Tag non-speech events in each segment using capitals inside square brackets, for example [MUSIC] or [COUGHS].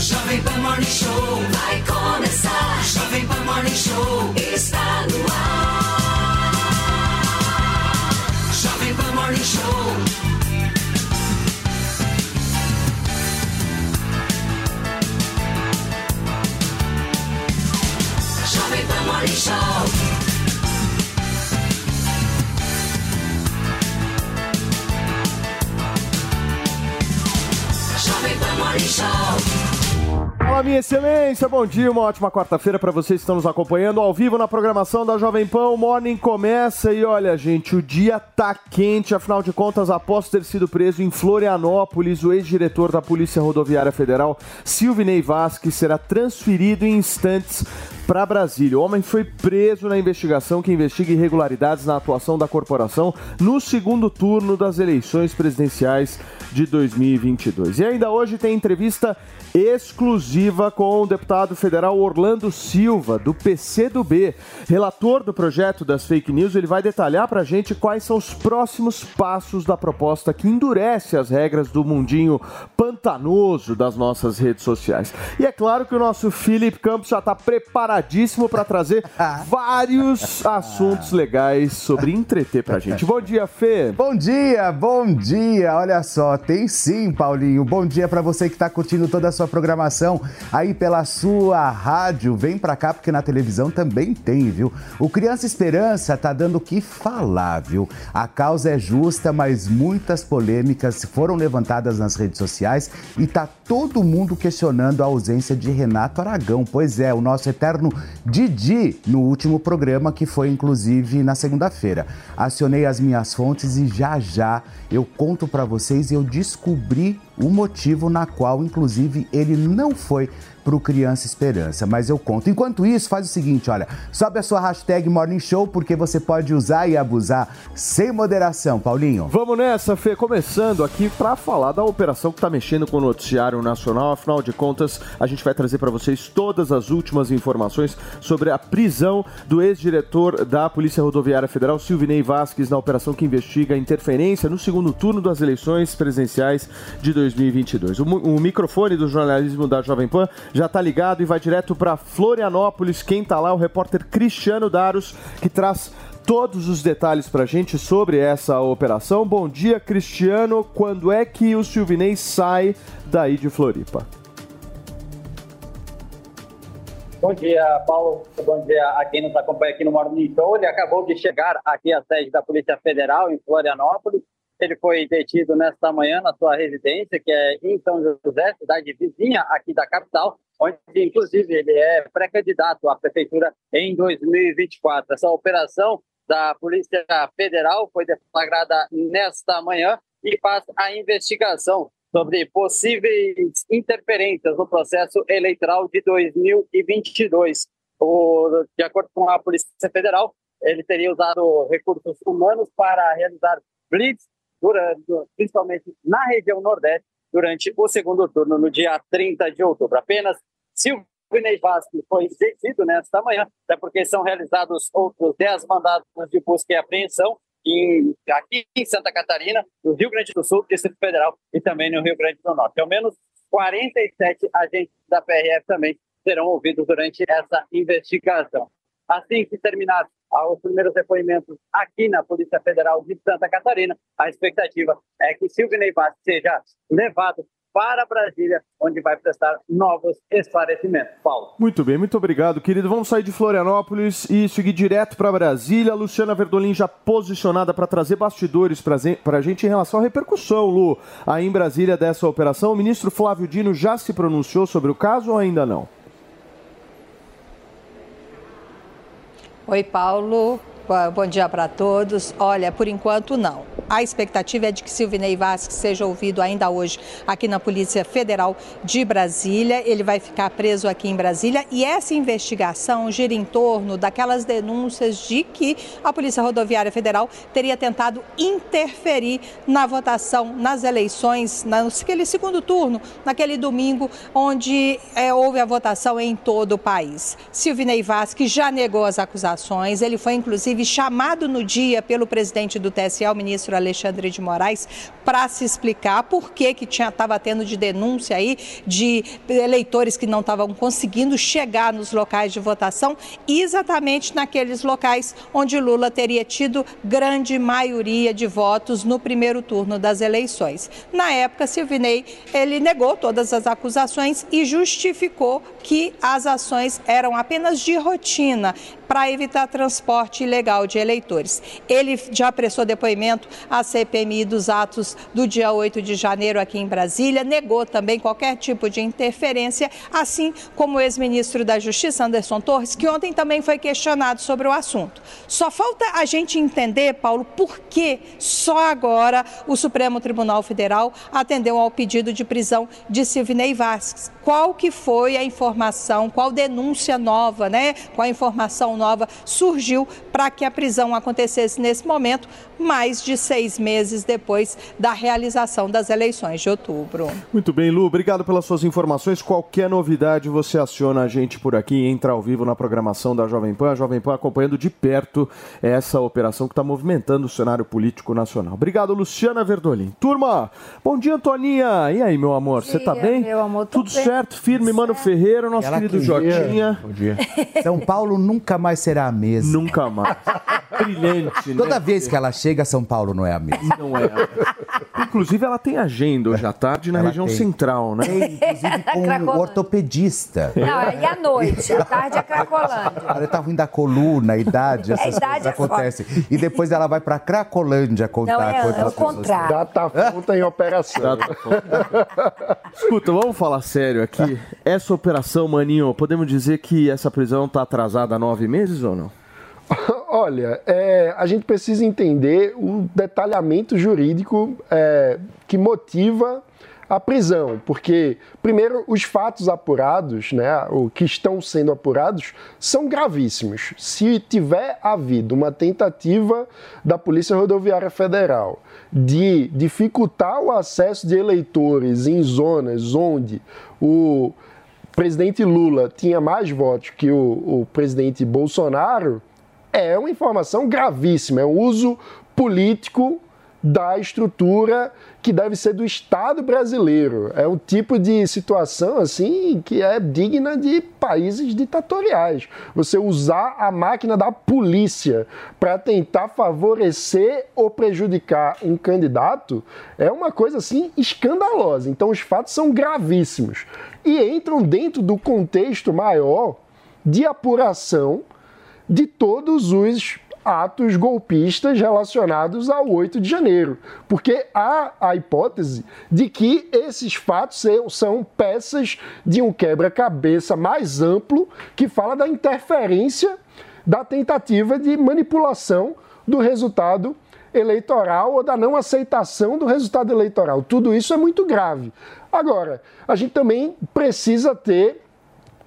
Jovem Pan Morning Show vai começar. Jovem Pan Morning Show está no ar. Jovem Pan Morning Show. Jovem Pan Morning Show. Jovem Pan Morning Show. Fala, minha excelência, bom dia, uma ótima quarta-feira para vocês que estão nos acompanhando ao vivo na programação da Jovem Pan. O Morning começa e olha, gente, o dia tá quente, afinal de contas, após ter sido preso em Florianópolis, o ex-diretor da Polícia Rodoviária Federal, Silvinei Vasquez, será transferido em instantes para Brasília. O homem foi preso na investigação que investiga irregularidades na atuação da corporação no segundo turno das eleições presidenciais de 2022. E ainda hoje tem entrevista exclusiva com o deputado federal Orlando Silva, do PCdoB, relator do projeto das fake news. Ele vai detalhar para a gente quais são os próximos passos da proposta que endurece as regras do mundinho pantanoso das nossas redes sociais. E é claro que o nosso Felipe Campos já está preparadíssimo para trazer [LAUGHS] vários assuntos legais sobre entreter para a gente. Bom dia, Fê. Bom dia, bom dia. Olha só, tem sim, Paulinho. Bom dia para você que está curtindo toda a sua programação aí pela sua rádio. Vem pra cá porque na televisão também tem, viu? O Criança Esperança tá dando o que falar, viu? A causa é justa, mas muitas polêmicas foram levantadas nas redes sociais e tá todo mundo questionando a ausência de Renato Aragão. Pois é, o nosso eterno Didi no último programa que foi inclusive na segunda-feira. Acionei as minhas fontes e já já eu conto para vocês e eu descobri o motivo na qual, inclusive, ele não foi para o Criança Esperança, mas eu conto. Enquanto isso, faz o seguinte, olha, sobe a sua hashtag Morning Show, porque você pode usar e abusar sem moderação, Paulinho. Vamos nessa, Fê, começando aqui para falar da operação que está mexendo com o noticiário nacional. Afinal de contas, a gente vai trazer para vocês todas as últimas informações sobre a prisão do ex-diretor da Polícia Rodoviária Federal, Silvinei Vasquez, na operação que investiga a interferência no segundo turno das eleições presidenciais de 2022. O, o microfone do jornalismo da Jovem Pan já está ligado e vai direto para Florianópolis. Quem está lá é o repórter Cristiano Daros, que traz todos os detalhes para a gente sobre essa operação. Bom dia, Cristiano. Quando é que o Silvinei sai daí de Floripa? Bom dia, Paulo. Bom dia a quem nos acompanha aqui no Morning Show. Ele acabou de chegar aqui à sede da Polícia Federal, em Florianópolis. Ele foi detido nesta manhã na sua residência, que é em São José, cidade vizinha aqui da capital, onde, inclusive, ele é pré-candidato à prefeitura em 2024. Essa operação da Polícia Federal foi deflagrada nesta manhã e faz a investigação sobre possíveis interferências no processo eleitoral de 2022. O, de acordo com a Polícia Federal, ele teria usado recursos humanos para realizar blitz durante, principalmente na região Nordeste, durante o segundo turno, no dia 30 de outubro. Apenas Silvinei Vasco foi detido nesta manhã, até porque são realizados outros 10 mandados de busca e apreensão em, aqui em Santa Catarina, no Rio Grande do Sul, Distrito Federal e também no Rio Grande do Norte. Pelo menos 47 agentes da PRF também serão ouvidos durante essa investigação. Assim que terminar os primeiros depoimentos aqui na Polícia Federal de Santa Catarina, a expectativa é que Silvinei Vaz seja levado para Brasília, onde vai prestar novos esclarecimentos. Paulo. Muito bem, muito obrigado, querido. Vamos sair de Florianópolis e seguir direto para Brasília. Luciana Verdolim já posicionada para trazer bastidores para a gente em relação à repercussão, Lu, aí em Brasília dessa operação. O ministro Flávio Dino já se pronunciou sobre o caso ou ainda não? Oi, Paulo. Bom dia para todos. Olha, por enquanto não. A expectativa é de que Silvinei Vasques seja ouvido ainda hoje aqui na Polícia Federal de Brasília. Ele vai ficar preso aqui em Brasília e essa investigação gira em torno daquelas denúncias de que a Polícia Rodoviária Federal teria tentado interferir na votação nas eleições, naquele segundo turno, naquele domingo, onde é, houve a votação em todo o país. Silvinei Vasques já negou as acusações, ele foi inclusive chamado no dia pelo presidente do TSE, o ministro Alexandre de Moraes, para se explicar por que que estava tendo de denúncia aí de eleitores que não estavam conseguindo chegar nos locais de votação, exatamente naqueles locais onde Lula teria tido grande maioria de votos no primeiro turno das eleições. Na época, Silvinei, ele negou todas as acusações e justificou que as ações eram apenas de rotina para evitar transporte ilegal de eleitores. Ele já prestou depoimento à CPMI dos atos do dia 8 de janeiro aqui em Brasília, negou também qualquer tipo de interferência, assim como o ex-ministro da Justiça, Anderson Torres, que ontem também foi questionado sobre o assunto. Só falta a gente entender, Paulo, por que só agora o Supremo Tribunal Federal atendeu ao pedido de prisão de Silvinei Vasques. Qual que foi a informação, qual denúncia nova, né? Qual informação nova surgiu para que a prisão acontecesse nesse momento, mais de seis meses depois da realização das eleições de outubro. Muito bem, Lu, obrigado pelas suas informações. Qualquer novidade, você aciona a gente por aqui e entra ao vivo na programação da Jovem Pan. A Jovem Pan acompanhando de perto essa operação que está movimentando o cenário político nacional. Obrigado, Luciana Verdolim. Turma, bom dia, Toninha. E aí, meu amor, você está bem? Meu amor, Tudo bem. certo? Firme, Mano Ferreira, nosso Ela querido queria. Jotinha. Bom dia. [LAUGHS] São Paulo nunca mais será a mesma. Nunca mais. [LAUGHS] Brilhante, né? Toda vez que ela chega, São Paulo não é a mesma. Não é. Inclusive, ela tem agenda hoje à tarde na Ela região tem. central, né? Inclusive com [LAUGHS] um Cracolândia. ortopedista. Não, e à noite? À tarde é Cracolândia. Ela tá ruim da coluna, a idade, essas idade coisas é acontecem. E depois ela vai pra Cracolândia contar Não, é, é o pessoas- contrário. Datafonta em operação. Escuta, vamos falar sério aqui. Essa operação, Maninho, podemos dizer que essa prisão está atrasada há nove meses ou não? [LAUGHS] Olha, é, a gente precisa entender o detalhamento jurídico é, que motiva a prisão, porque, primeiro, os fatos apurados, né, o que estão sendo apurados, são gravíssimos. Se tiver havido uma tentativa da Polícia Rodoviária Federal de dificultar o acesso de eleitores em zonas onde o presidente Lula tinha mais votos que o, o presidente Bolsonaro, é uma informação gravíssima, é um uso político da estrutura que deve ser do Estado brasileiro. É um tipo de situação assim que é digna de países ditatoriais. Você usar a máquina da polícia para tentar favorecer ou prejudicar um candidato é uma coisa assim escandalosa. Então os fatos são gravíssimos e entram dentro do contexto maior de apuração de todos os atos golpistas relacionados ao 8 de janeiro, porque há a hipótese de que esses fatos são- peças de um quebra-cabeça mais amplo que fala da interferência da tentativa de manipulação do resultado eleitoral ou da não aceitação do resultado eleitoral. Tudo isso é muito grave. Agora, a gente também precisa ter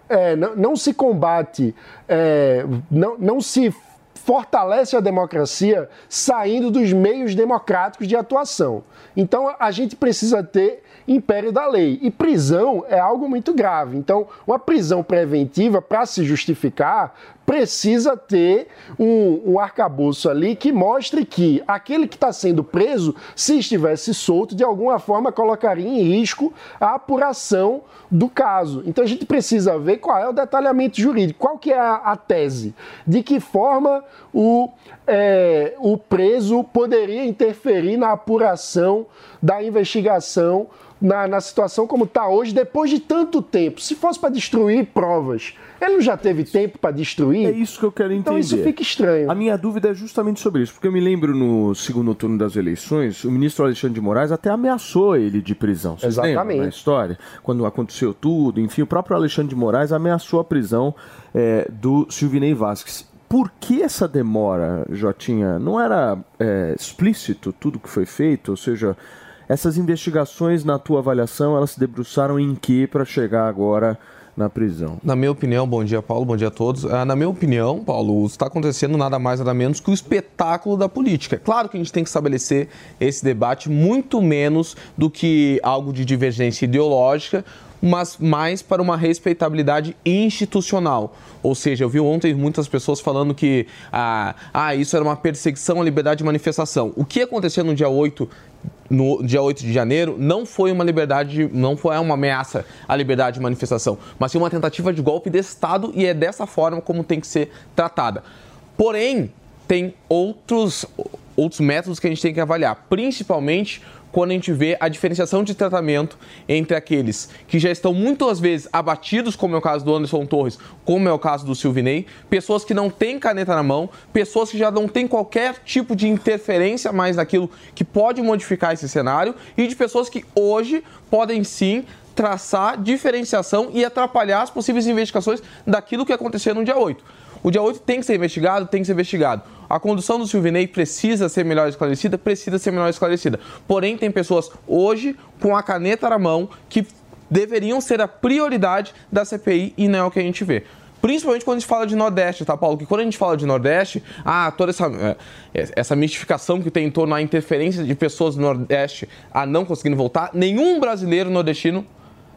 é, não, não se combate, é, não, não se fortalece a democracia saindo dos meios democráticos de atuação. Então a gente precisa ter império da lei. E prisão é algo muito grave. Então, uma prisão preventiva, para se justificar, precisa ter um, um arcabouço ali que mostre que aquele que está sendo preso, se estivesse solto, de alguma forma colocaria em risco a apuração do caso. Então a gente precisa ver qual é o detalhamento jurídico, qual que é a, a tese, de que forma o, é, o preso poderia interferir na apuração da investigação na, na situação como está hoje, depois de tanto tempo. Se fosse para destruir provas, ele não já teve tempo para destruir? É isso que eu quero entender. Então isso fica estranho. A minha dúvida é justamente sobre isso, porque eu me lembro no segundo turno das eleições, o ministro Alexandre de Moraes até ameaçou ele de prisão. Vocês Exatamente. na história? Quando aconteceu tudo, enfim, o próprio Alexandre de Moraes ameaçou a prisão é, do Silvinei Vasquez. por que essa demora, Jotinha? Não era é, explícito tudo que foi feito? Ou seja, essas investigações, na tua avaliação, elas se debruçaram em que para chegar agora na prisão? Na minha opinião, bom dia, Paulo, bom dia a todos. Ah, Na minha opinião, Paulo, está acontecendo nada mais nada menos que o espetáculo da política. É claro que a gente tem que estabelecer esse debate muito menos do que algo de divergência ideológica, mas mais para uma respeitabilidade institucional. Ou seja, eu vi ontem muitas pessoas falando que ah, ah, isso era uma perseguição à liberdade de manifestação. O que aconteceu no dia 8 no dia 8 de janeiro não foi uma liberdade, não foi uma ameaça à liberdade de manifestação, mas sim uma tentativa de golpe de Estado e é dessa forma como tem que ser tratada. Porém, tem outros, outros métodos que a gente tem que avaliar, principalmente quando a gente vê a diferenciação de tratamento entre aqueles que já estão muitas vezes abatidos, como é o caso do Anderson Torres, como é o caso do Silvinei, pessoas que não têm caneta na mão, pessoas que já não têm qualquer tipo de interferência mais naquilo que pode modificar esse cenário, e de pessoas que hoje podem sim traçar diferenciação e atrapalhar as possíveis investigações daquilo que aconteceu no dia 8. O dia 8 tem que ser investigado, tem que ser investigado. A condução do Silvinei precisa ser melhor esclarecida, precisa ser melhor esclarecida. Porém, tem pessoas hoje com a caneta na mão que deveriam ser a prioridade da CPI e não é o que a gente vê. Principalmente quando a gente fala de Nordeste, tá, Paulo? Que quando a gente fala de Nordeste, ah, toda essa, é, essa mistificação que tem em torno da interferência de pessoas do Nordeste a não conseguindo voltar, nenhum brasileiro nordestino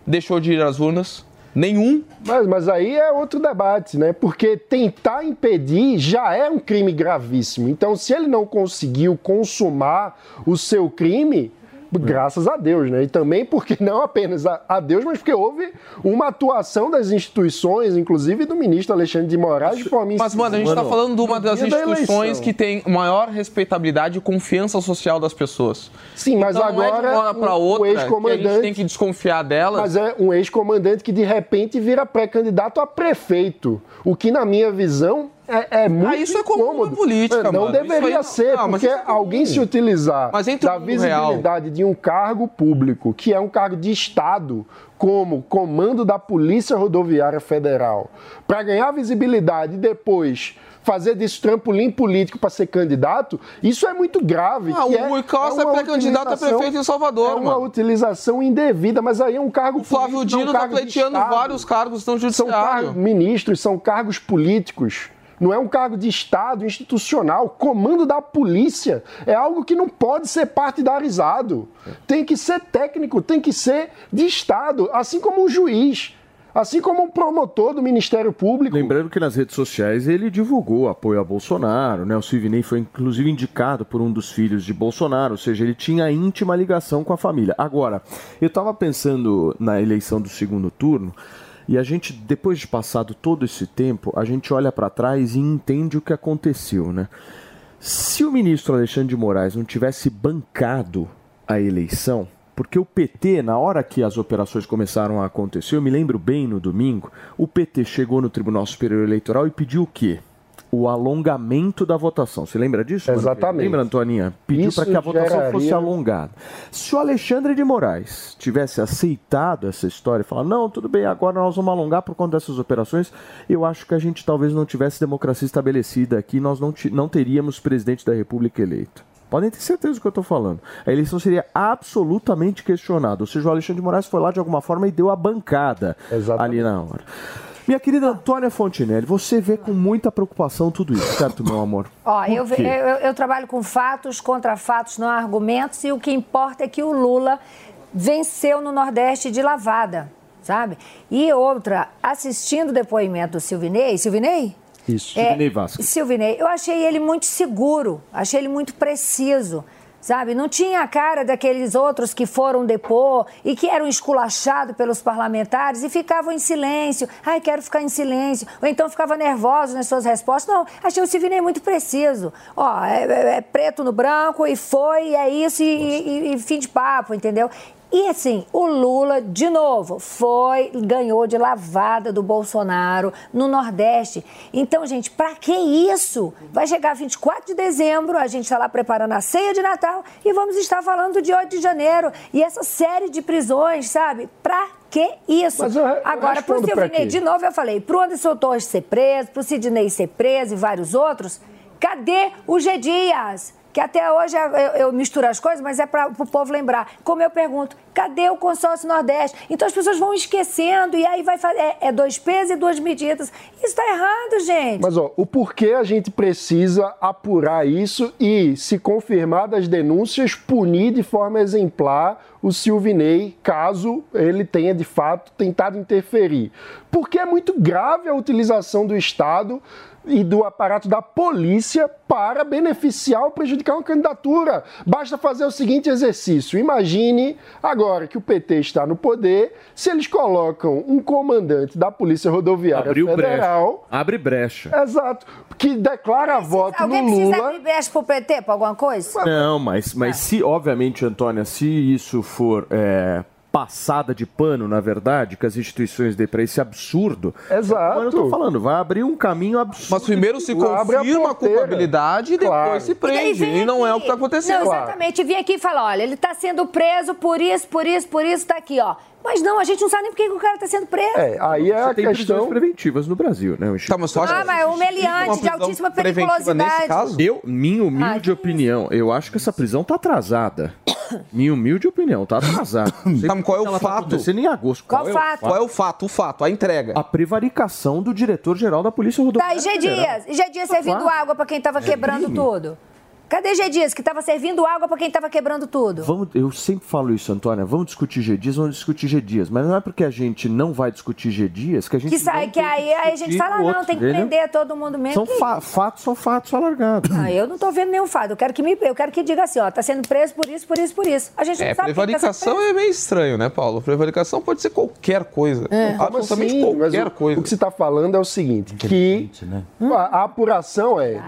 deixou de ir às urnas. Nenhum. Mas, mas aí é outro debate, né? Porque tentar impedir já é um crime gravíssimo. Então, se ele não conseguiu consumar o seu crime, graças a Deus, né? E também porque [LAUGHS] não apenas a, a Deus, mas porque houve uma atuação das instituições, inclusive do ministro Alexandre de Moraes, de forma Mas, mano, a gente está falando de uma das da instituições eleição. que tem maior respeitabilidade e confiança social das pessoas. Sim, mas então, não é de agora uma para o- outra que a gente ex-comandante- tem que desconfiar delas. Mas é um ex-comandante que de repente vira pré-candidato a prefeito. O que, na minha visão, é, é muito Ah, isso é comum incômodo. política, Não mano. deveria aí ser, não, mas porque é alguém se utilizar da mundo real- visibilidade de um cargo público, que é um cargo de Estado, como comando da Polícia Rodoviária Federal, para ganhar visibilidade e depois fazer disso trampolim político para ser candidato, isso é muito grave. Ah, que o Rui Costa é pré-candidato a prefeito em Salvador, É uma mano. utilização indevida, mas aí é um cargo O Flávio político, não Dino um tá de pleiteando vários cargos no São judiciário. cargos, ministros, são cargos políticos. Não é um cargo de Estado institucional. Comando da polícia é algo que não pode ser partidarizado. Tem que ser técnico, tem que ser de Estado, assim como um juiz, assim como um promotor do Ministério Público. Lembrando que nas redes sociais ele divulgou apoio a Bolsonaro, né? O Silvinei foi inclusive indicado por um dos filhos de Bolsonaro, ou seja, ele tinha íntima ligação com a família. Agora, eu estava pensando na eleição do segundo turno e a gente, depois de passado todo esse tempo, a gente olha para trás e entende o que aconteceu, né? Se o ministro Alexandre de Moraes não tivesse bancado a eleição, porque o PT, na hora que as operações começaram a acontecer, eu me lembro bem no domingo, o PT chegou no Tribunal Superior Eleitoral e pediu o quê? O alongamento da votação. Você lembra disso? Exatamente. Lembra, Antoninha? Pediu para que a votação geraria- fosse alongada. Se o Alexandre de Moraes tivesse aceitado essa história e falar, não, tudo bem, agora nós vamos alongar por conta dessas operações, eu acho que a gente talvez não tivesse democracia estabelecida aqui, nós não, não teríamos presidente da República eleito. Podem ter certeza do que eu estou falando. A eleição seria absolutamente questionada. Ou seja, o Alexandre de Moraes foi lá de alguma forma e deu a bancada ali na hora. Minha querida Antônia Fontinelli, você vê com muita preocupação tudo isso, certo, meu amor? Ó, eu, eu, eu trabalho com fatos, contra fatos, não há argumentos, e o que importa é que o Lula venceu no Nordeste de lavada, sabe? E outra, assistindo o depoimento do Silvinei, Silvinei? Isso. É, Silvinei Vasquez. Silvinei, eu achei ele muito seguro, achei ele muito preciso, sabe? Não tinha a cara daqueles outros que foram depor e que eram esculachados pelos parlamentares e ficavam em silêncio. Ai, quero ficar em silêncio. Ou então ficava nervoso nas suas respostas. Não, achei o Silvinei muito preciso. Ó, é, é- é preto no branco e foi, é isso, e, e- e fim de papo, entendeu? E assim, o Lula, de novo, foi ganhou de lavada do Bolsonaro no Nordeste. Então, gente, pra que isso? Vai chegar 24 de dezembro, a gente está lá preparando a ceia de Natal e vamos estar falando de 8 de janeiro. E essa série de prisões, sabe? Pra que isso? Eu eu Agora, respondo pra Silvinei, de novo eu falei, pro Anderson Torres ser preso, pro Sidney ser preso e vários outros, cadê o G Dias? Que até hoje eu, eu misturo as coisas, mas é para o povo lembrar. Como eu pergunto, cadê o consórcio Nordeste? Então as pessoas vão esquecendo e aí vai fazer. É, é dois pesos e duas medidas. Isso está errado, gente. Mas ó, o porquê a gente precisa apurar isso e, se confirmar das denúncias, punir de forma exemplar o Silvinei, caso ele tenha de fato tentado interferir. Porque é muito grave a utilização do Estado e do aparato da polícia para beneficiar ou prejudicar uma candidatura. Basta fazer o seguinte exercício. Imagine agora que o PT está no poder, se eles colocam um comandante da Polícia Rodoviária Abriu Federal. brecha. Abre brecha. Exato. Que declara voto Alguém no precisa Lula. abrir brecha pro PT pra alguma coisa? Não, mas, mas se, obviamente, Antônia, se isso for é, passada de pano, na verdade, que as instituições dê pra esse absurdo. Exato. Eu tô falando, vai abrir um caminho absurdo. Mas primeiro se a confirma a porteira. culpabilidade e depois Claro. se prende. vem E não é o que está acontecendo. Não, exatamente. Vim aqui e falar, olha, ele está sendo preso por isso, por isso, por isso, tá aqui, ó. Mas não, a gente não sabe nem por que o cara está sendo preso. É, aí é Você a tem prisões questão. preventivas no Brasil, né? Tá, mas acha Ah, mas existe humilhante, de altíssima periculosidade. Nesse caso? Eu, minha humilde que opinião, eu acho que essa prisão tá atrasada. minha humilde opinião, tá atrasada. [COUGHS] Tá, mas qual é o tá fato? acontecendo em agosto. Qual é fato? Qual é o fato? O fato, a entrega. A prevaricação do diretor-geral da Polícia Tá, Rodoviária e G. Dias? E G Dias servindo água para quem estava quebrando crime. tudo? Cadê G Dias, que estava servindo água para quem estava quebrando tudo? Vamos, eu sempre falo isso, Antônia. Vamos discutir G Dias, vamos discutir G Dias. Mas não é porque a gente não vai discutir G Dias que a gente Que sai, não que tem aí, aí a gente fala, o não, outro, tem que entendeu? prender todo mundo mesmo. São Que fa- fatos, são fatos alargados. Ah, eu não tô vendo nenhum fato. Eu quero que me, eu quero que diga assim, ó, tá sendo preso por isso, por isso, por isso. A gente não É, sabe quem tá prevaricação preso. é meio estranho, né, Paulo? Prevaricação pode ser qualquer coisa. É. Absolutamente assim? Mas qualquer o, coisa. o que você está falando é o seguinte, que a, a apuração é...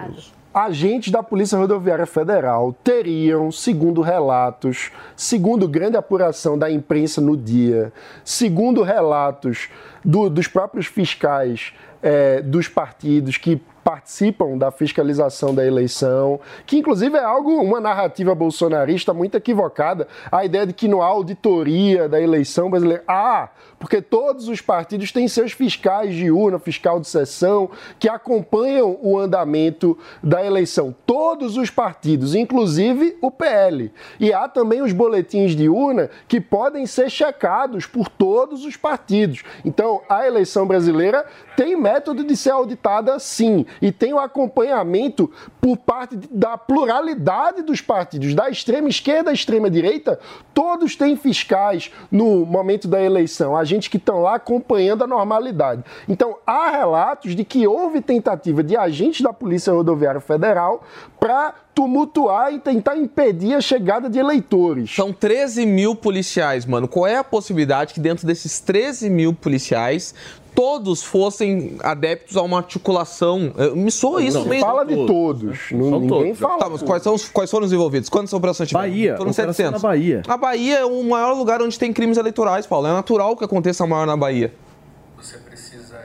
Agentes da Polícia Rodoviária Federal teriam, segundo relatos, segundo grande apuração da imprensa no dia, segundo relatos do- dos próprios fiscais eh, dos partidos que participam da fiscalização da eleição, que inclusive é algo, uma narrativa bolsonarista muito equivocada, a ideia de que não há auditoria da eleição brasileira. Ah, porque todos os partidos têm seus fiscais de urna, fiscal de sessão, que acompanham o andamento da eleição. Todos os partidos, inclusive o PL. E há também os boletins de urna que podem ser checados por todos os partidos. Então, a eleição brasileira tem método de ser auditada sim, e tem o acompanhamento por parte da pluralidade dos partidos, da extrema esquerda à extrema direita, todos têm fiscais no momento da eleição, agentes que estão lá acompanhando a normalidade. Então, há relatos de que houve tentativa de agentes da Polícia Rodoviária Federal para tumultuar e tentar impedir a chegada de eleitores. São 13 mil policiais, mano. Qual é a possibilidade que dentro desses 13 mil policiais todos fossem adeptos a uma articulação? Me soa isso Não, mesmo. fala de todos. Não, São ninguém todos. fala. Tá, mas quais, são os, quais foram os envolvidos? Quantas operações tiveram? Bahia, Foram operação 700. na Bahia. A Bahia é o maior lugar onde tem crimes eleitorais, Paulo. É natural que aconteça maior na Bahia.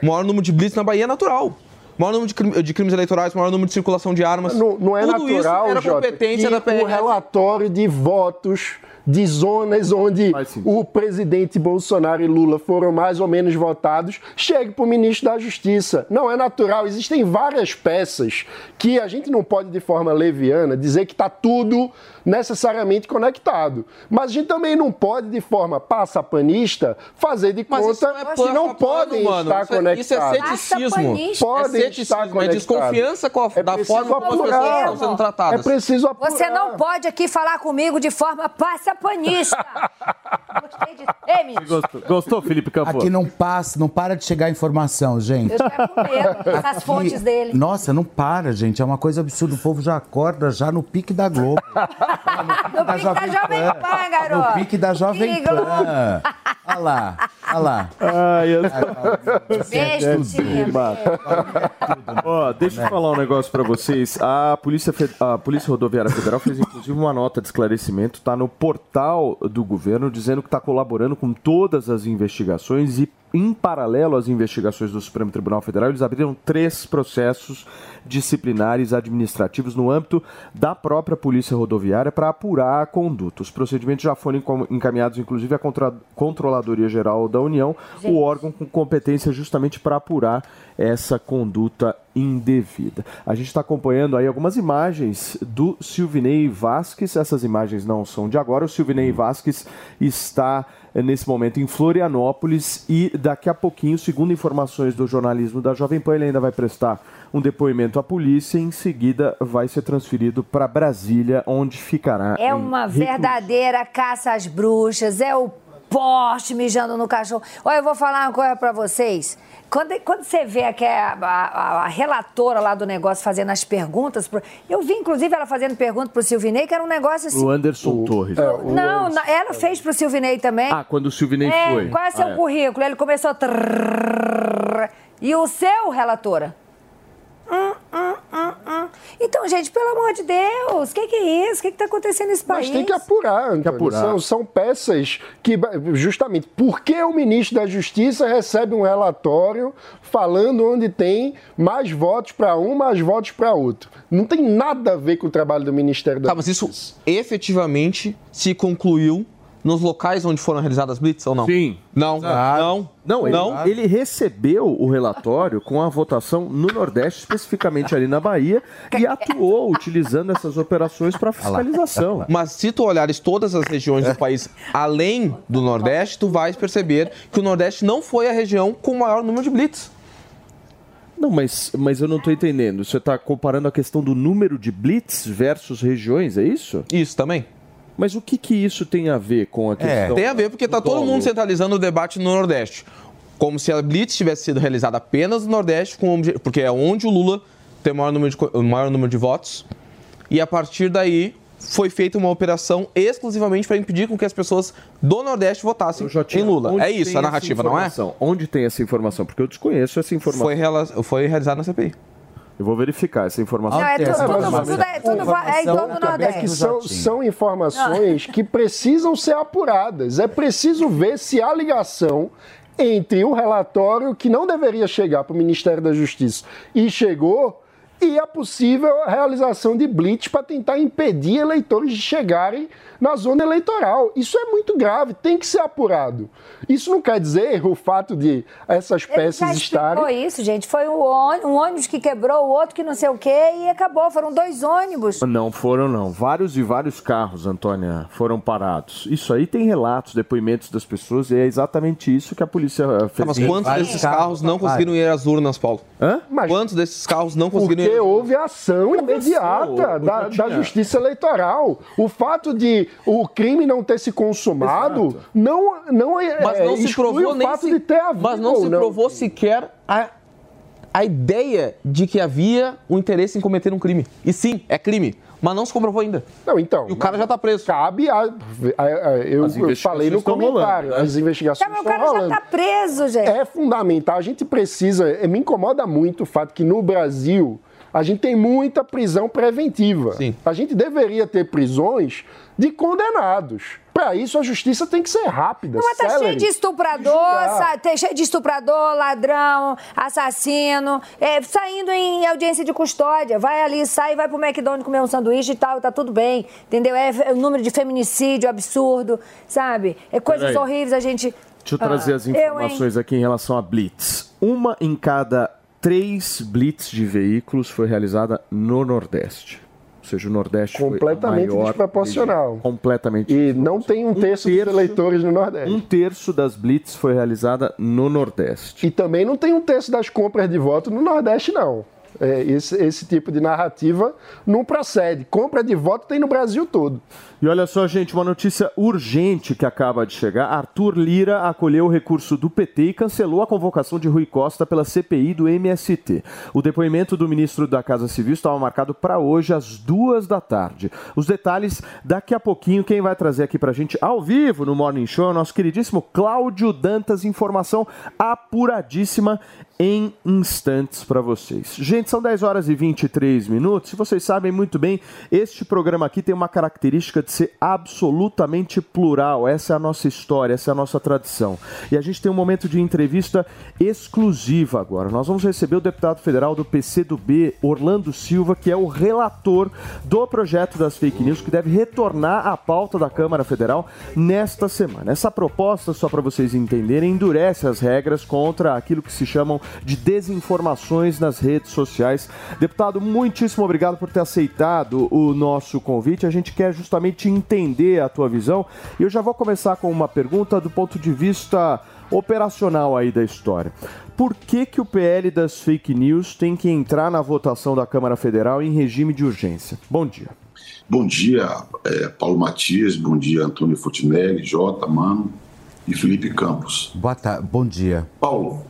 O maior número de blitz na Bahia é natural. O maior número de, crime- de crimes eleitorais, o maior número de circulação de armas. Não, não é Tudo isso natural, era Jota, competência que da PRF. o relatório de votos de zonas onde o presidente Bolsonaro e Lula foram mais ou menos votados chegue para o ministro da Justiça. Não é natural. Existem várias peças que a gente não pode, de forma leviana, dizer que está tudo necessariamente conectado. Mas a gente também não pode, de forma passapanista, fazer de Mas conta não é que não podem mano. estar Isso é- Isso é conectados. ceticismo. Passapanista. Podem é estar ceticismo, é conectados. desconfiança com a- É da forma como as pessoas apurar. estão sendo tratadas. É preciso apurar. Você não pode aqui falar comigo de forma passapanista. [LAUGHS] Gostei de. Gostou, gostou Felipe Campos? Aqui não passa, não para de chegar informação, gente. Eu quero com medo [LAUGHS] dessas Aqui- fontes dele. Nossa, não para, gente. É uma coisa absurda. O povo já acorda já no pique da Globo. [LAUGHS] No pique da Jovem Pan, garoto. No pique da Jovem Pique. Pan. Olha lá, olha lá. Ai, eu... Beijo, tia. Ó, deixa eu falar um negócio pra vocês. A Polícia, Fe- a Polícia Rodoviária Federal fez inclusive uma nota de esclarecimento, tá no portal do governo, dizendo que está colaborando com todas as investigações e em paralelo às investigações do Supremo Tribunal Federal, eles abriram três processos disciplinares administrativos no âmbito da própria Polícia Rodoviária para apurar a conduta. Os procedimentos já foram encaminhados, inclusive, à Controladoria Geral da União, o órgão com competência justamente para apurar essa conduta indevida. A gente está acompanhando aí algumas imagens do Silvinei Vasques. Essas imagens não são de agora. O Silvinei Vasques está nesse momento em Florianópolis e daqui a pouquinho, segundo informações do jornalismo da Jovem Pan, ele ainda vai prestar um depoimento à polícia e em seguida vai ser transferido para Brasília, onde ficará. É uma verdadeira caça às bruxas, é o poste mijando no cachorro. Olha, eu vou falar uma coisa pra vocês. Quando, quando você vê que é a, a- a relatora lá do negócio fazendo as perguntas, pro- eu vi inclusive ela fazendo pergunta pro Silvinei, que era um negócio assim. O Anderson Torres. Não, na- ela fez pro Silvinei também. Ah, quando o Silvinei é, foi. Qual é seu Ah, é. currículo? Ele começou a. E o seu, relatora? Hum, hum, hum, hum. Então, gente, pelo amor de Deus, o que, que é isso? O que está acontecendo nesse país? Mas tem que apurar, Antônio. apurar. São, são peças que, justamente, por que o ministro da Justiça recebe um relatório falando onde tem mais votos para um, mais votos para outro? Não tem nada a ver com o trabalho do Ministério da Tá, mas isso efetivamente se concluiu nos locais onde foram realizadas blitz ou não? Sim. Não, não, Não, ele, não. ele recebeu o relatório com a votação no Nordeste, especificamente ali na Bahia, e [LAUGHS] atuou utilizando essas operações para fiscalização. [LAUGHS] Mas se tu olhares todas as regiões do país além do Nordeste, tu vais perceber que o Nordeste não foi a região com o maior número de blitz. Não, mas, mas eu não estou entendendo. Você está comparando a questão do número de blitz versus regiões, é isso? Isso também. Mas o que, que isso tem a ver com a questão? Tem a ver porque tá do todo mundo centralizando o debate no Nordeste. Como se a Blitz tivesse sido realizada apenas no Nordeste, com obje- porque é onde o Lula tem o maior número de, maior número de votos. E a partir daí foi feita uma operação exclusivamente para impedir com que as pessoas do Nordeste votassem em Lula. Onde É isso a narrativa, não é? Onde tem essa informação? Porque eu desconheço essa informação. Foi, rela- foi realizado na CPI. Eu vou verificar essa informação. Não, é tudo, É, tudo, mas- tudo, é, tudo, va- é em todo o É que Nordeste. são, são informações que precisam ser apuradas. É preciso ver se há ligação entre o relatório que não deveria chegar para o Ministério da Justiça e chegou e a possível realização de blitz para tentar impedir eleitores de chegarem na zona eleitoral. Isso é muito grave, tem que ser apurado. Isso não quer dizer o fato de essas Ele já peças estarem explicou isso, gente. Foi um ônibus, que quebrou, o outro que não sei o quê, e acabou. Foram dois ônibus. Não foram, não. Vários e vários carros, Antônia, foram parados. Isso aí tem relatos, depoimentos das pessoas, e é exatamente isso que a polícia fez. Tá, mas quantos desses carros não conseguiram ir às urnas, Paulo? Hã? Quantos desses carros não conseguiram ir Porque às urnas? houve ação imediata da, da Justiça Eleitoral. O fato de o crime não ter se consumado não, não é Mas não é, se provou o nem fato se, de ter havido Mas não se provou sequer a, a ideia de que havia um interesse em cometer um crime. E sim, é crime, mas não se comprovou ainda. Não, então. E o cara já tá preso. Cabe a. a- a- eu, eu falei no comentário. rolando, né? As investigações Tá, mas o estão cara já rolando. tá preso, gente. É fundamental. A gente precisa. eh, Me incomoda muito o fato que no Brasil a gente tem muita prisão preventiva. Sim. A gente deveria ter prisões de condenados. Para isso, a justiça tem que ser rápida. Mas tá cheio de estuprador, sa- tá cheio de estuprador, ladrão, assassino, é, saindo em audiência de custódia. Vai ali, sai, vai pro McDonald's comer um sanduíche e tal, tá tudo bem. Entendeu? É, é o número de feminicídio absurdo, sabe? É coisas Peraí. horríveis a gente. Deixa eu trazer Ah, as eu, informações aqui em relação a Blitz. Uma em cada três Blitz de veículos foi realizada no Nordeste. Ou seja, o Nordeste Completamente foi desproporcional. região. Completamente. E não tem um terço dos eleitores no Nordeste. Um terço das Blitz foi realizada no Nordeste. E também não tem um terço das compras de voto no Nordeste, não. É, esse, esse tipo de narrativa não procede. Compra de voto tem no Brasil todo. E olha só, gente, uma notícia urgente que acaba de chegar. Arthur Lira acolheu o recurso do PT e cancelou a convocação de Rui Costa pela CPI do MST. O depoimento do ministro da Casa Civil estava marcado para hoje, às duas da tarde. Os detalhes daqui a pouquinho. Quem vai trazer aqui para a gente ao vivo no Morning Show é o nosso queridíssimo Cláudio Dantas. Informação apuradíssima em instantes para vocês. Gente, são 10 horas e 23 minutos. E vocês sabem muito bem, este programa aqui tem uma característica de ser absolutamente plural. Essa é a nossa história, essa é a nossa tradição. E a gente tem um momento de entrevista exclusiva agora. Nós vamos receber o deputado federal do PCdoB, Orlando Silva, que é o relator do projeto das fake news, que deve retornar à pauta da Câmara Federal nesta semana. Essa proposta, só para vocês entenderem, endurece as regras contra aquilo que se chamam de desinformações nas redes sociais. Deputado, muitíssimo obrigado por ter aceitado o nosso convite. A gente quer justamente entender a tua visão. E eu já vou começar com uma pergunta do ponto de vista operacional aí da história. Por que, que o PL das fake news tem que entrar na votação da Câmara Federal em regime de urgência? Bom dia. Bom dia, é, Paulo Matias, bom dia, Antônio Futinelli, Jota, Mano e Felipe Campos. Boa tarde, bom dia. Paulo,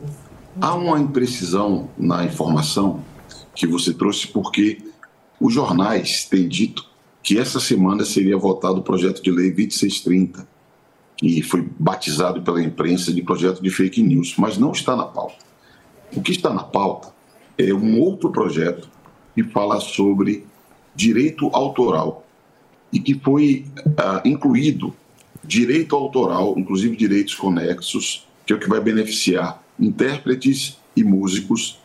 há uma imprecisão na informação que você trouxe porque os jornais têm dito que essa semana seria votado o projeto de lei 2630, que foi batizado pela imprensa de projeto de fake news, mas não está na pauta. O que está na pauta é um outro projeto que fala sobre direito autoral e que foi ah, incluído direito autoral, inclusive direitos conexos, que é o que vai beneficiar intérpretes e músicos,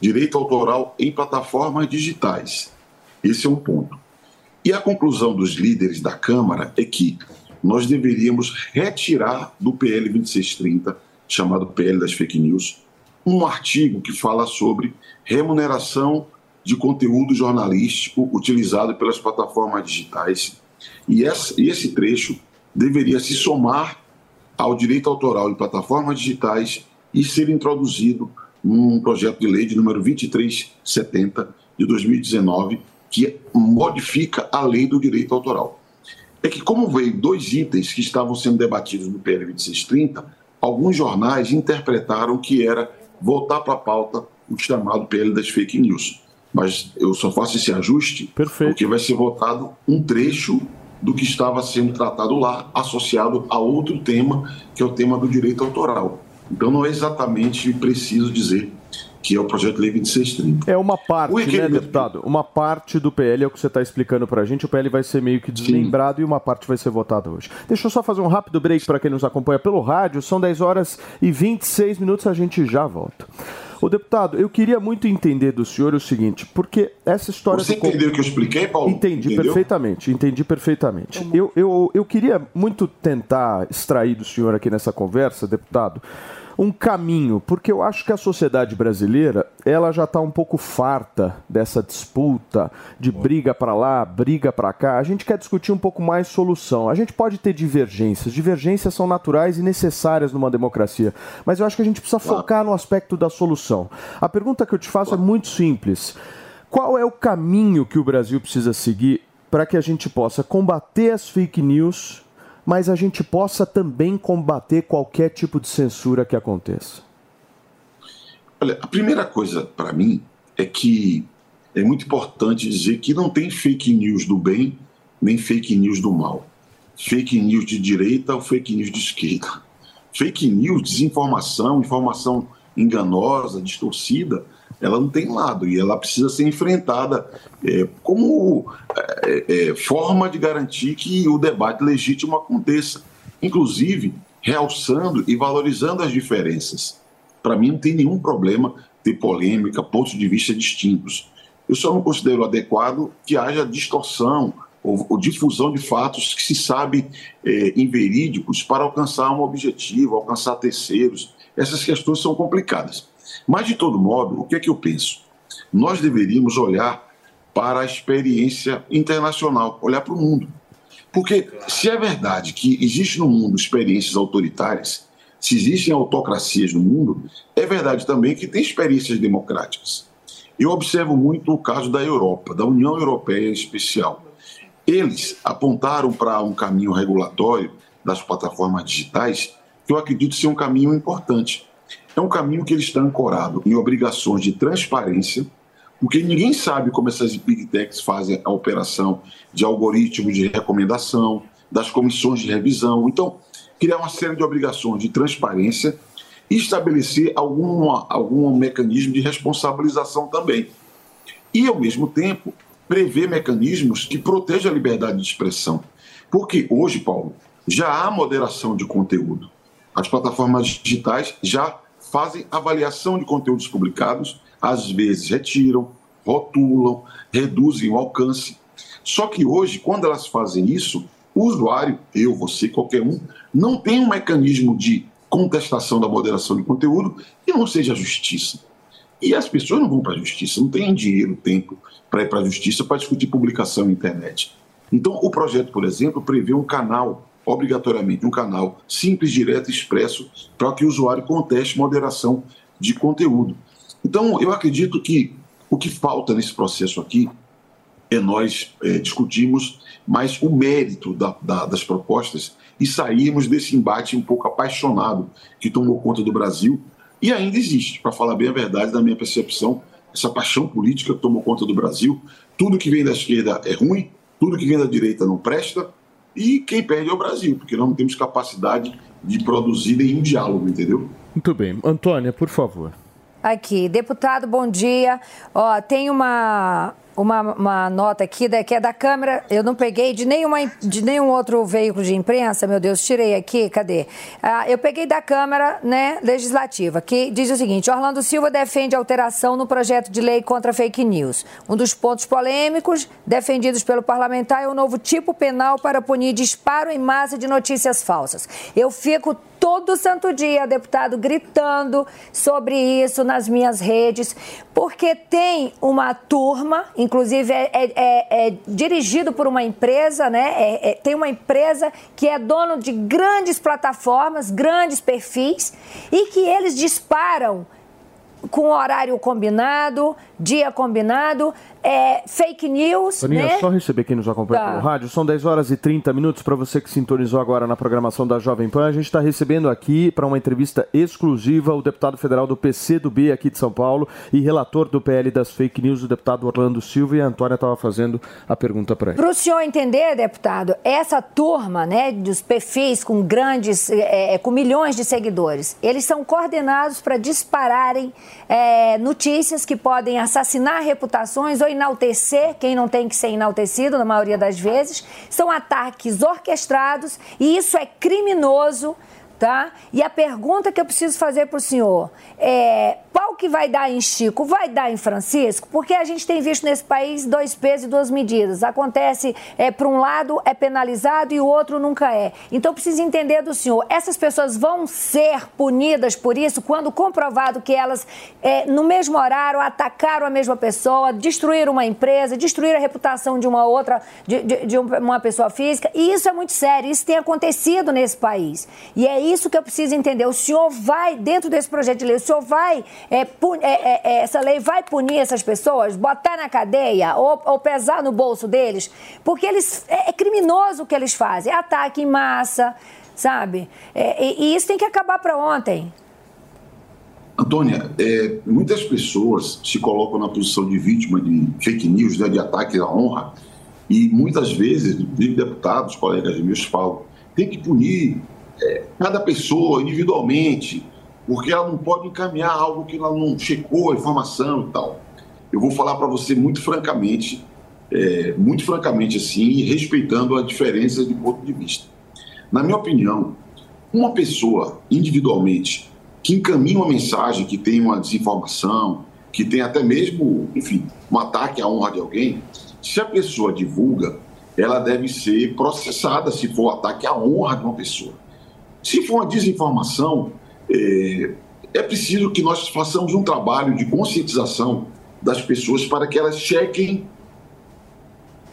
direito autoral em plataformas digitais. Esse é um ponto. E a conclusão dos líderes da Câmara é que nós deveríamos retirar do PL 2630, chamado PL das fake news, um artigo que fala sobre remuneração de conteúdo jornalístico utilizado pelas plataformas digitais. E esse trecho deveria se somar ao direito autoral em plataformas digitais e ser introduzido num projeto de lei de número 2370 de 2019, que modifica a lei do direito autoral. É que, como veio dois itens que estavam sendo debatidos no PL 2630, alguns jornais interpretaram que era voltar para a pauta o chamado PL das fake news. Mas eu só faço esse ajuste Perfeito. porque vai ser votado um trecho do que estava sendo tratado lá, associado a outro tema, que é o tema do direito autoral. Então não é exatamente preciso dizer que é o projeto de lei 2630. É uma parte, O né, deputado? Uma parte do PL é o que você está explicando para a gente. O PL vai ser meio que desmembrado e uma parte vai ser votada hoje. Deixa eu só fazer um rápido break para quem nos acompanha pelo rádio. São 10 horas e 26 minutos, a gente já volta. Ô, deputado, eu queria muito entender do senhor o seguinte, porque essa história... Você entendeu o que eu expliquei, Paulo? Entendi Entendeu? perfeitamente, entendi perfeitamente. Eu, eu, eu queria muito tentar extrair do senhor aqui nessa conversa, deputado, um caminho, porque eu acho que a sociedade brasileira ela já está um pouco farta dessa disputa de briga para lá, briga para cá. A gente quer discutir um pouco mais solução. A gente pode ter divergências, divergências são naturais e necessárias numa democracia, mas eu acho que a gente precisa focar no aspecto da solução. A pergunta que eu te faço é muito simples. Qual é o caminho que o Brasil precisa seguir para que a gente possa combater as fake news, mas a gente possa também combater qualquer tipo de censura que aconteça? Olha, a primeira coisa para mim é que é muito importante dizer que não tem fake news do bem nem fake news do mal. Fake news de direita ou fake news de esquerda. Fake news, desinformação, informação enganosa, distorcida, ela não tem lado e ela precisa ser enfrentada é, como é, é, forma de garantir que o debate legítimo aconteça, inclusive realçando e valorizando as diferenças. Para mim, não tem nenhum problema ter polêmica, pontos de vista distintos. Eu só não considero adequado que haja distorção ou, ou difusão de fatos que se sabe é, inverídicos para alcançar um objetivo, alcançar terceiros. Essas questões são complicadas. Mas, de todo modo, o que é que eu penso? Nós deveríamos olhar para a experiência internacional, olhar para o mundo. Porque se é verdade que existe no mundo experiências autoritárias, se existem autocracias no mundo, é verdade também que tem experiências democráticas. Eu observo muito o caso da Europa, da União Europeia em especial. Eles apontaram para um caminho regulatório das plataformas digitais que eu acredito ser um caminho importante. É um caminho que ele está ancorado em obrigações de transparência, porque ninguém sabe como essas big techs fazem a operação de algoritmos de recomendação, das comissões de revisão. Então, criar uma série de obrigações de transparência e estabelecer alguma, algum mecanismo de responsabilização também. E, ao mesmo tempo, prever mecanismos que protejam a liberdade de expressão. Porque hoje, Paulo, já há moderação de conteúdo. As plataformas digitais já fazem avaliação de conteúdos publicados, às vezes retiram, rotulam, reduzem o alcance. Só que hoje, quando elas fazem isso, o usuário, eu, você, qualquer um, não tem um mecanismo de contestação da moderação de conteúdo que não seja justiça. E as pessoas não vão para a justiça, não têm dinheiro, tempo para ir para a justiça para discutir publicação na internet. Então, o projeto, por exemplo, prevê um canal, obrigatoriamente, um canal simples, direto, expresso, para que o usuário conteste moderação de conteúdo. Então, eu acredito que o que falta nesse processo aqui é nós é, discutirmos mais o mérito da, da, das propostas e sairmos desse embate um pouco apaixonado que tomou conta do Brasil e ainda existe, para falar bem a verdade, da minha percepção, essa paixão política que tomou conta do Brasil. Tudo que vem da esquerda é ruim, tudo que vem da direita não presta, e quem perde é o Brasil, porque nós não temos capacidade de produzir nenhum diálogo, entendeu? Muito bem. Antônia, por favor. Aqui, deputado, bom dia. Ó, tem uma, uma, uma nota aqui da, que é da Câmara, eu não peguei de, nenhuma, de nenhum outro veículo de imprensa, meu Deus, tirei aqui, cadê? Ah, eu peguei da Câmara né, Legislativa, que diz o seguinte: Orlando Silva defende alteração no projeto de lei contra fake news. Um dos pontos polêmicos defendidos pelo parlamentar é o novo tipo penal para punir disparo em massa de notícias falsas. Eu fico todo santo dia, deputado, gritando sobre isso nas minhas redes, porque tem uma turma, inclusive é, é, é, é dirigido por uma empresa, né? É, é, tem uma empresa que é dono de grandes plataformas, grandes perfis, e que eles disparam com horário combinado, dia combinado, é, fake news. Toninha, né? só receber quem nos acompanha Tá. pelo rádio. São 10 horas e 30 minutos para você que sintonizou agora na programação da Jovem Pan. A gente está recebendo aqui para uma entrevista exclusiva o deputado federal do PCdoB aqui de São Paulo e relator do PL das fake news, o deputado Orlando Silva. E a Antônia estava fazendo a pergunta para ele. Para o senhor entender, deputado, essa turma né, dos perfis com grandes, é, é, com milhões de seguidores, eles são coordenados para dispararem é, notícias que podem assassinar reputações ou enaltecer quem não tem que ser enaltecido, na maioria das vezes. São ataques orquestrados e isso é criminoso. Tá? E a pergunta que eu preciso fazer para o senhor é: qual que vai dar em Chico? Vai dar em Francisco? Porque a gente tem visto nesse país dois pesos e duas medidas. Acontece, é, para um lado é penalizado e o outro nunca é. Então eu preciso entender do senhor: essas pessoas vão ser punidas por isso quando comprovado que elas, é, no mesmo horário, atacaram a mesma pessoa, destruíram uma empresa, destruíram a reputação de uma outra, de, de- de uma pessoa física? E isso é muito sério, isso tem acontecido nesse país. E é isso que eu preciso entender. O senhor vai, dentro desse projeto de lei, o senhor vai, é, é, é, é, essa lei vai punir essas pessoas, botar na cadeia ou, ou pesar no bolso deles? Porque eles, é, é criminoso o que eles fazem, é ataque em massa, sabe? E, e isso tem que acabar para ontem. Antônia, muitas pessoas se colocam na posição de vítima de fake news, né, de ataque à honra, e muitas vezes, deputados, colegas meus falam, tem que punir cada pessoa individualmente, porque ela não pode encaminhar algo que ela não checou a informação e tal. Eu vou falar para você muito francamente, é, muito francamente assim, respeitando a diferença de ponto de vista. Na minha opinião, uma pessoa individualmente que encaminha uma mensagem que tem uma desinformação, que tem até mesmo, enfim, um ataque à honra de alguém, se a pessoa divulga, ela deve ser processada se for ataque à honra de uma pessoa. Se for uma desinformação, é, é preciso que nós façamos um trabalho de conscientização das pessoas para que elas chequem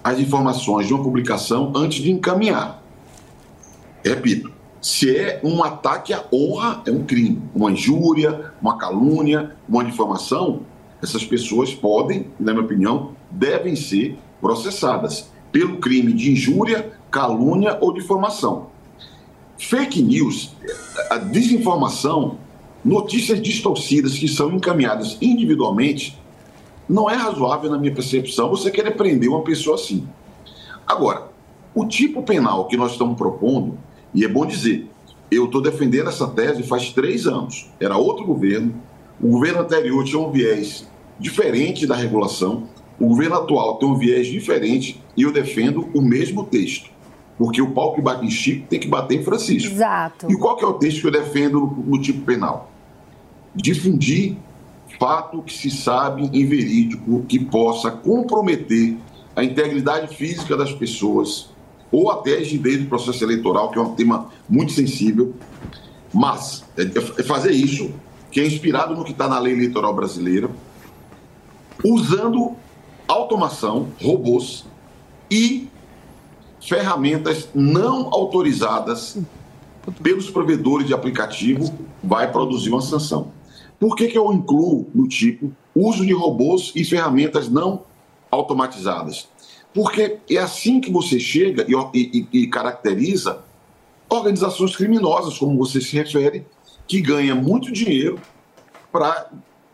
as informações de uma publicação antes de encaminhar. Repito, se é um ataque à honra, é um crime. Uma injúria, uma calúnia, uma difamação, essas pessoas podem, na minha opinião, devem ser processadas pelo crime de injúria, calúnia ou difamação. Fake news, a desinformação, notícias distorcidas que são encaminhadas individualmente, não é razoável, na minha percepção, você querer prender uma pessoa assim. Agora, o tipo penal que nós estamos propondo, e é bom dizer, eu estou defendendo essa tese faz três anos. Era outro governo, o governo anterior tinha um viés diferente da regulação, o governo atual tem um viés diferente e eu defendo o mesmo texto. Porque o pau que bate em Chico tem que bater em Francisco. Exato. E qual que é o texto que eu defendo no, no tipo penal? Difundir fato que se sabe inverídico que possa comprometer a integridade física das pessoas ou até a rigidez do processo eleitoral, que é um tema muito sensível. Mas é é fazer isso, que é inspirado no que está na lei eleitoral brasileira, usando automação, robôs e ferramentas não autorizadas pelos provedores de aplicativo, vai produzir uma sanção. Por que, que eu incluo no tipo uso de robôs e ferramentas não automatizadas? Porque é assim que você chega e, e- e caracteriza organizações criminosas, como você se refere, que ganha muito dinheiro para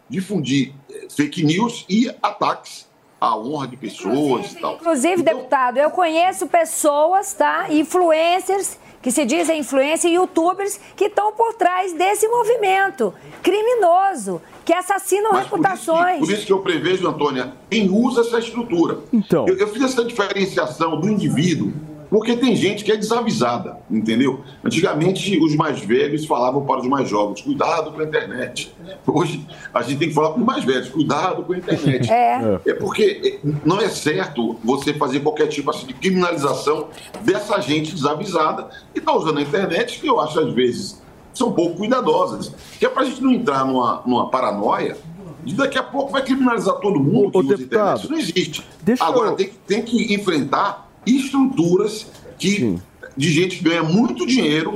difundir eh, fake news e ataques à honra de pessoas e tal. Inclusive, deputado, eu conheço pessoas, tá? Influencers, que se dizem influencers, youtubers, que estão por trás desse movimento criminoso, que assassinam reputações. Por isso que eu prevejo, Antônia, quem usa essa estrutura. Então. Eu, eu fiz essa diferenciação do indivíduo, porque tem gente que é desavisada, entendeu? Antigamente, os mais velhos falavam para os mais jovens, cuidado com a internet. Hoje, a gente tem que falar para os mais velhos, cuidado com a internet. É. É porque eh, não é certo você fazer qualquer tipo assim, de criminalização dessa gente desavisada que está usando a internet, que eu acho, às vezes, são pouco cuidadosas. Que é para a gente não entrar numa, numa paranoia de daqui a pouco vai criminalizar todo mundo que usa a internet. Isso não existe. Agora, tem, que- tem que enfrentar estruturas que, de gente que ganha muito dinheiro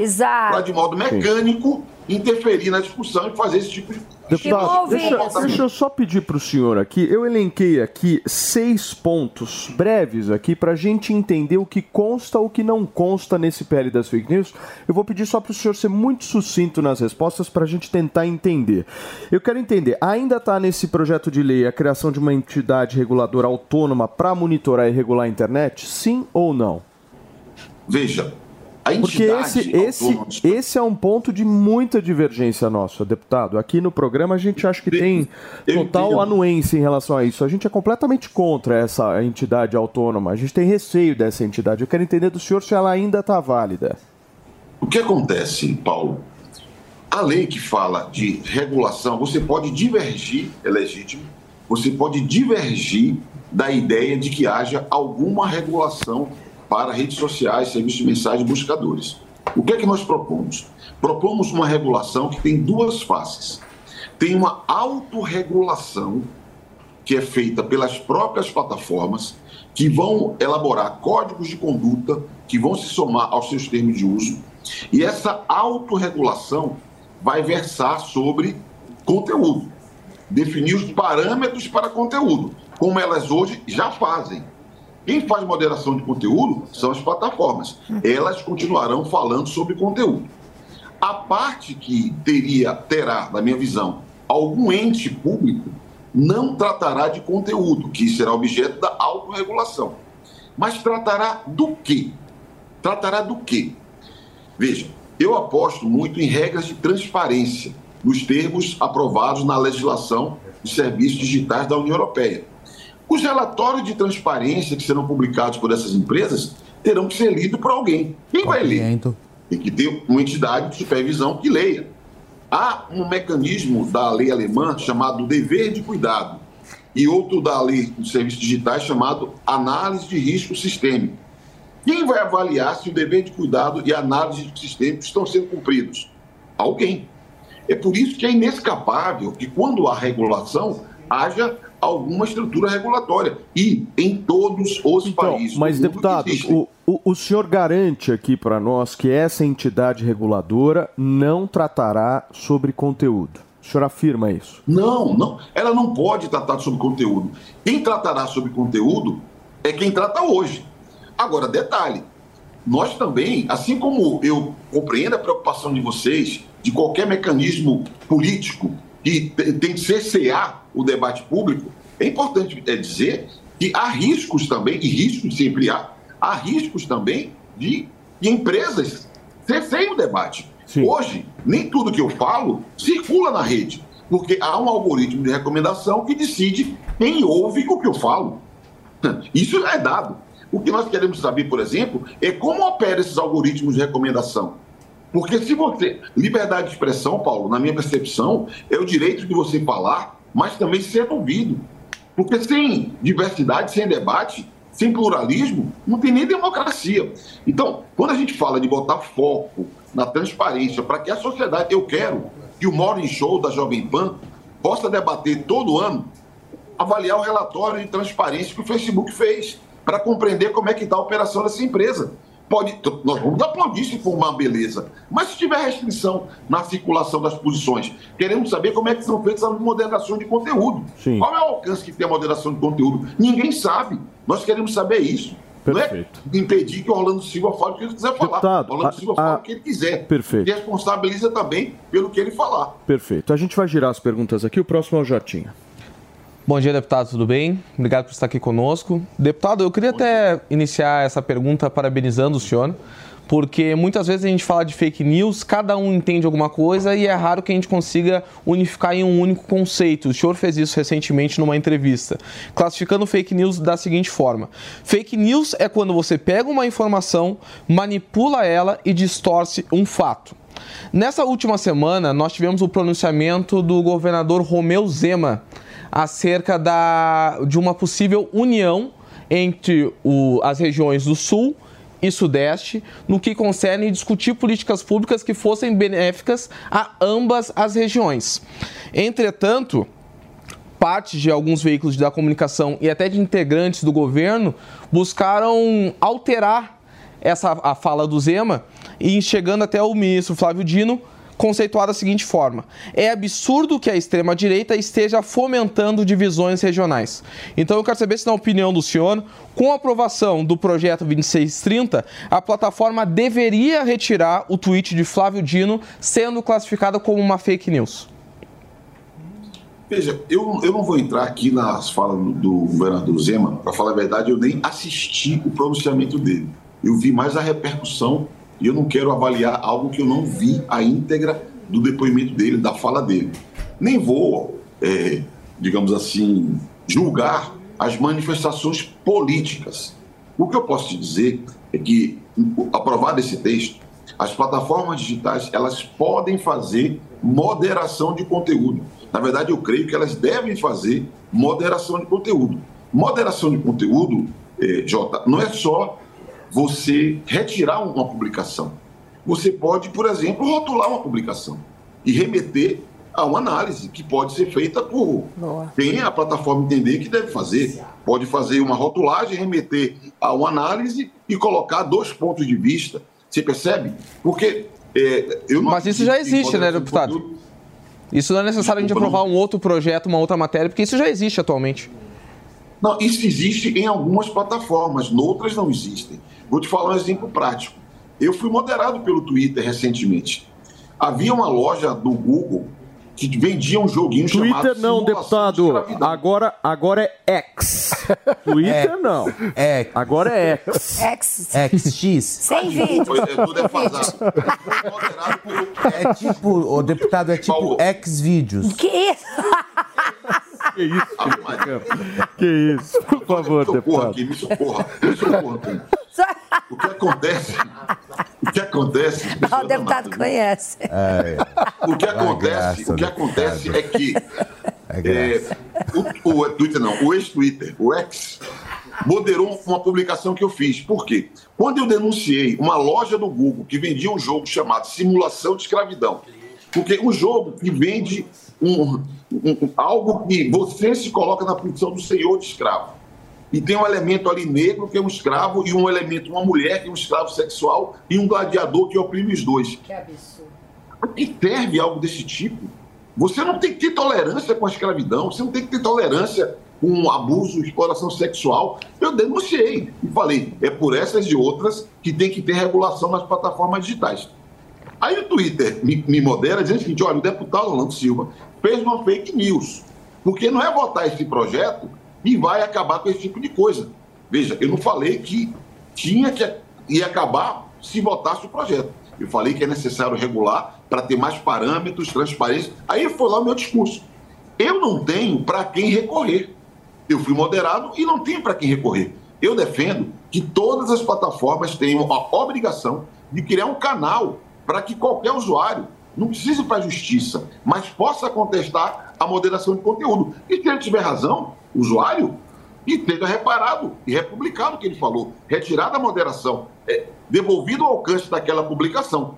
para, de modo mecânico, interferir na discussão e fazer esse tipo de Deputado, deixa, deixa eu só pedir para o senhor aqui. Eu elenquei aqui seis pontos breves aqui para a gente entender o que consta ou o que não consta nesse PL das fake news. Eu vou pedir só para o senhor ser muito sucinto nas respostas para a gente tentar entender. Eu quero entender, ainda está nesse projeto de lei a criação de uma entidade reguladora autônoma para monitorar e regular a internet? Sim ou não? Veja, a Porque esse, esse, esse é um ponto de muita divergência nossa, deputado. Aqui no programa a gente acha que tem total entendo. anuência em relação a isso. A gente é completamente contra essa entidade autônoma. A gente tem receio dessa entidade. Eu quero entender do senhor se ela ainda está válida. O que acontece, Paulo? A lei que fala de regulação, você pode divergir, é legítimo, você pode divergir da ideia de que haja alguma regulação para redes sociais, serviços de mensagem buscadores. O que é que nós propomos? Propomos uma regulação que tem duas faces. Tem uma autorregulação que é feita pelas próprias plataformas, que vão elaborar códigos de conduta que vão se somar aos seus termos de uso. E essa autorregulação vai versar sobre conteúdo, definir os parâmetros para conteúdo, como elas hoje já fazem. Quem faz moderação de conteúdo são as plataformas. Elas continuarão falando sobre conteúdo. A parte que teria, terá, na minha visão, algum ente público não tratará de conteúdo, que será objeto da autorregulação. Mas tratará do quê? Tratará do quê? Veja, eu aposto muito em regras de transparência nos termos aprovados na legislação de serviços digitais da União Europeia. Os relatórios de transparência que serão publicados por essas empresas terão que ser lidos por alguém. Quem vai ler? Tem que ter uma entidade de supervisão que leia. Há um mecanismo da lei alemã chamado dever de cuidado e outro da lei dos serviços digitais chamado análise de risco sistêmico. Quem vai avaliar se o dever de cuidado e a análise de risco sistêmico estão sendo cumpridos? Alguém. É por isso que é inescapável que, quando há regulação, haja alguma estrutura regulatória. E em todos os países. Mas, deputado, o, o, o senhor garante aqui para nós que essa entidade reguladora não tratará sobre conteúdo. O senhor afirma isso? Não, não. Ela não pode tratar sobre conteúdo. Quem tratará sobre conteúdo é quem trata hoje. Agora, detalhe: nós também, assim como eu compreendo a preocupação de vocês de qualquer mecanismo político que te- tem que cercear o debate público, é importante é, dizer que há riscos também, e riscos sempre há, há riscos também de, empresas cerceiem o debate. Hoje, nem tudo que eu falo circula na rede, porque há um algoritmo de recomendação que decide quem ouve o que eu falo. [LAUGHS] Isso é dado. O que nós queremos saber, por exemplo, é como operam esses algoritmos de recomendação. Porque se você. Liberdade de expressão, Paulo, na minha percepção, é o direito de você falar, mas também ser ouvido. Porque sem diversidade, sem debate, sem pluralismo, não tem nem democracia. Então, quando a gente fala de botar foco na transparência, para que a sociedade. Eu quero que o Morning Show da Jovem Pan possa debater todo ano, avaliar o relatório de transparência que o Facebook fez, para compreender como é que está a operação dessa empresa. Pode, nós vamos aplaudir se for uma beleza, mas se tiver restrição na circulação das posições, queremos saber como é que são feitas as moderações de conteúdo. Sim. Qual é o alcance que tem a moderação de conteúdo? Ninguém sabe. Nós queremos saber isso. Perfeito. Não é impedir que o Orlando Silva fale o que ele quiser falar. Deputado, Orlando a- Silva a- fala o que ele quiser. Perfeito. E responsabiliza também pelo que ele falar. Perfeito. A gente vai girar as perguntas aqui. O próximo é o Jotinha. Bom dia, deputado, tudo bem? Obrigado por estar aqui conosco. Deputado, eu queria até iniciar essa pergunta parabenizando o senhor, porque muitas vezes a gente fala de fake news, cada um entende alguma coisa e é raro que a gente consiga unificar em um único conceito. O senhor fez isso recentemente numa entrevista, classificando fake news da seguinte forma: fake news é quando você pega uma informação, manipula ela e distorce um fato. Nessa última semana, nós tivemos o pronunciamento do governador Romeu Zema acerca da, de uma possível união entre o- as regiões do Sul e Sudeste no que concerne discutir políticas públicas que fossem benéficas a ambas as regiões. Entretanto, parte de alguns veículos da comunicação e até de integrantes do governo buscaram alterar essa a fala do Zema e chegando até o ministro Flávio Dino conceituar da seguinte forma: é absurdo que a extrema direita esteja fomentando divisões regionais. Então eu quero saber se na opinião do senhor, com a aprovação do projeto 2630, a plataforma deveria retirar o tweet de Flávio Dino sendo classificada como uma fake news. Veja, eu, eu não vou entrar aqui nas falas do, do governador Zema, para falar a verdade, eu nem assisti o pronunciamento dele. Eu vi mais a repercussão e eu não quero avaliar algo que eu não vi a íntegra do depoimento dele, da fala dele. Nem vou, é, digamos assim, julgar as manifestações políticas. O que eu posso te dizer é que, aprovado esse texto, as plataformas digitais elas podem fazer moderação de conteúdo. Na verdade, eu creio que elas devem fazer moderação de conteúdo. Moderação de conteúdo, eh, Jota, não é só você retirar uma publicação. Você pode, por exemplo, rotular uma publicação e remeter a uma análise que pode ser feita por quem a plataforma entender que deve fazer. Pode fazer uma rotulagem, remeter a uma análise e colocar dois pontos de vista. Você percebe? Porque eh, eu não Mas isso já existe, né, deputado? conteúdo. Isso não é necessário a gente Desculpa, aprovar um outro projeto, uma outra matéria, porque isso já existe atualmente. Não, isso existe em algumas plataformas, noutras não existem. Vou te falar um exemplo prático. Eu fui moderado pelo Twitter recentemente. Havia uma loja do Google que vendia um joguinho chamado Twitter não, de deputado. Escravidão. Agora, agora é X. Twitter É. não. É. Agora é X. X. XX. Sem vídeo. Foi- Eu tô defasado. É tipo, o deputado, é tipo X-Vídeos. Que isso? Que isso? Maria. Que isso? Por favor, Me socorra deputado. aqui, me socorra. Me socorra. [LAUGHS] O que acontece? O que acontece? [LAUGHS] Ah, o deputado conhece. É, O que acontece, graça, o que acontece deputado. é que é. É, o, o Twitter não, o ex-Twitter, o ex, moderou uma publicação que eu fiz. Por quê? Quando eu denunciei uma loja do Google que vendia um jogo chamado Simulação de Escravidão, porque um jogo que vende um, um- algo que você se coloca na posição do senhor de escravo. E tem um elemento ali negro, que é um escravo, e um elemento, uma mulher, que é um escravo sexual, e um gladiador que oprime os dois. Que absurdo. Que serve algo desse tipo? Você não tem que ter tolerância com a escravidão, você não tem que ter tolerância com abuso, exploração sexual. Eu denunciei e falei, é por essas e outras que tem que ter regulação nas plataformas digitais. Aí o Twitter me, me modera dizendo o seguinte, olha, o deputado Orlando Silva fez uma fake news, porque não é votar esse projeto e vai acabar com esse tipo de coisa. Veja, eu não falei que tinha que ia acabar se votasse o projeto. Eu falei que é necessário regular para ter mais parâmetros, transparência. Aí foi lá o meu discurso. Eu não tenho para quem recorrer. Eu fui moderado e não tenho para quem recorrer. Eu defendo que todas as plataformas tenham a obrigação de criar um canal para que qualquer usuário não precise ir para a justiça, mas possa contestar a moderação de conteúdo. E se ele tiver razão, usuário, e esteja reparado e republicado o que ele falou, retirado a moderação, é, devolvido ao alcance daquela publicação.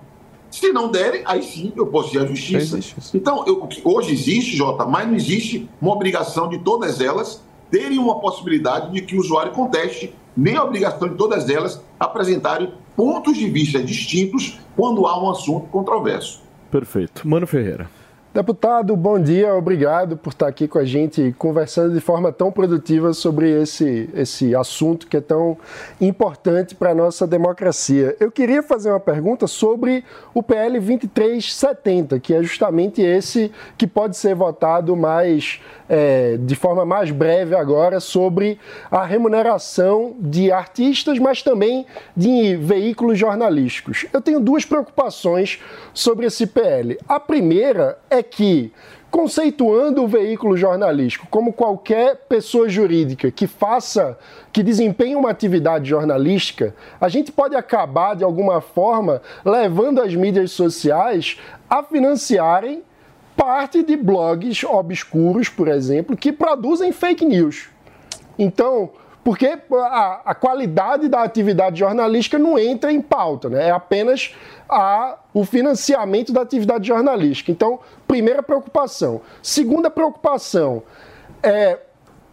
Se não derem, aí sim eu posso ir à justiça. Então, eu, hoje existe, Jota, mas não existe uma obrigação de todas elas terem uma possibilidade de que o usuário conteste, nem a obrigação de todas elas apresentarem pontos de vista distintos quando há um assunto controverso. Perfeito. Mano Ferreira. Deputado, bom dia, obrigado por estar aqui com a gente conversando de forma tão produtiva sobre esse, esse assunto que é tão importante para a nossa democracia. Eu queria fazer uma pergunta sobre o PL 2370, que é justamente esse que pode ser votado mais é, de forma mais breve agora sobre a remuneração de artistas, mas também de veículos jornalísticos. Eu tenho duas preocupações sobre esse PL. A primeira é que conceituando o veículo jornalístico como qualquer pessoa jurídica que faça, que desempenhe uma atividade jornalística, a gente pode acabar de alguma forma levando as mídias sociais a financiarem parte de blogs obscuros, por exemplo, que produzem fake news. Então, porque a, a, qualidade da atividade jornalística não entra em pauta, né? é apenas a, o financiamento da atividade jornalística. Então, primeira preocupação. Segunda preocupação é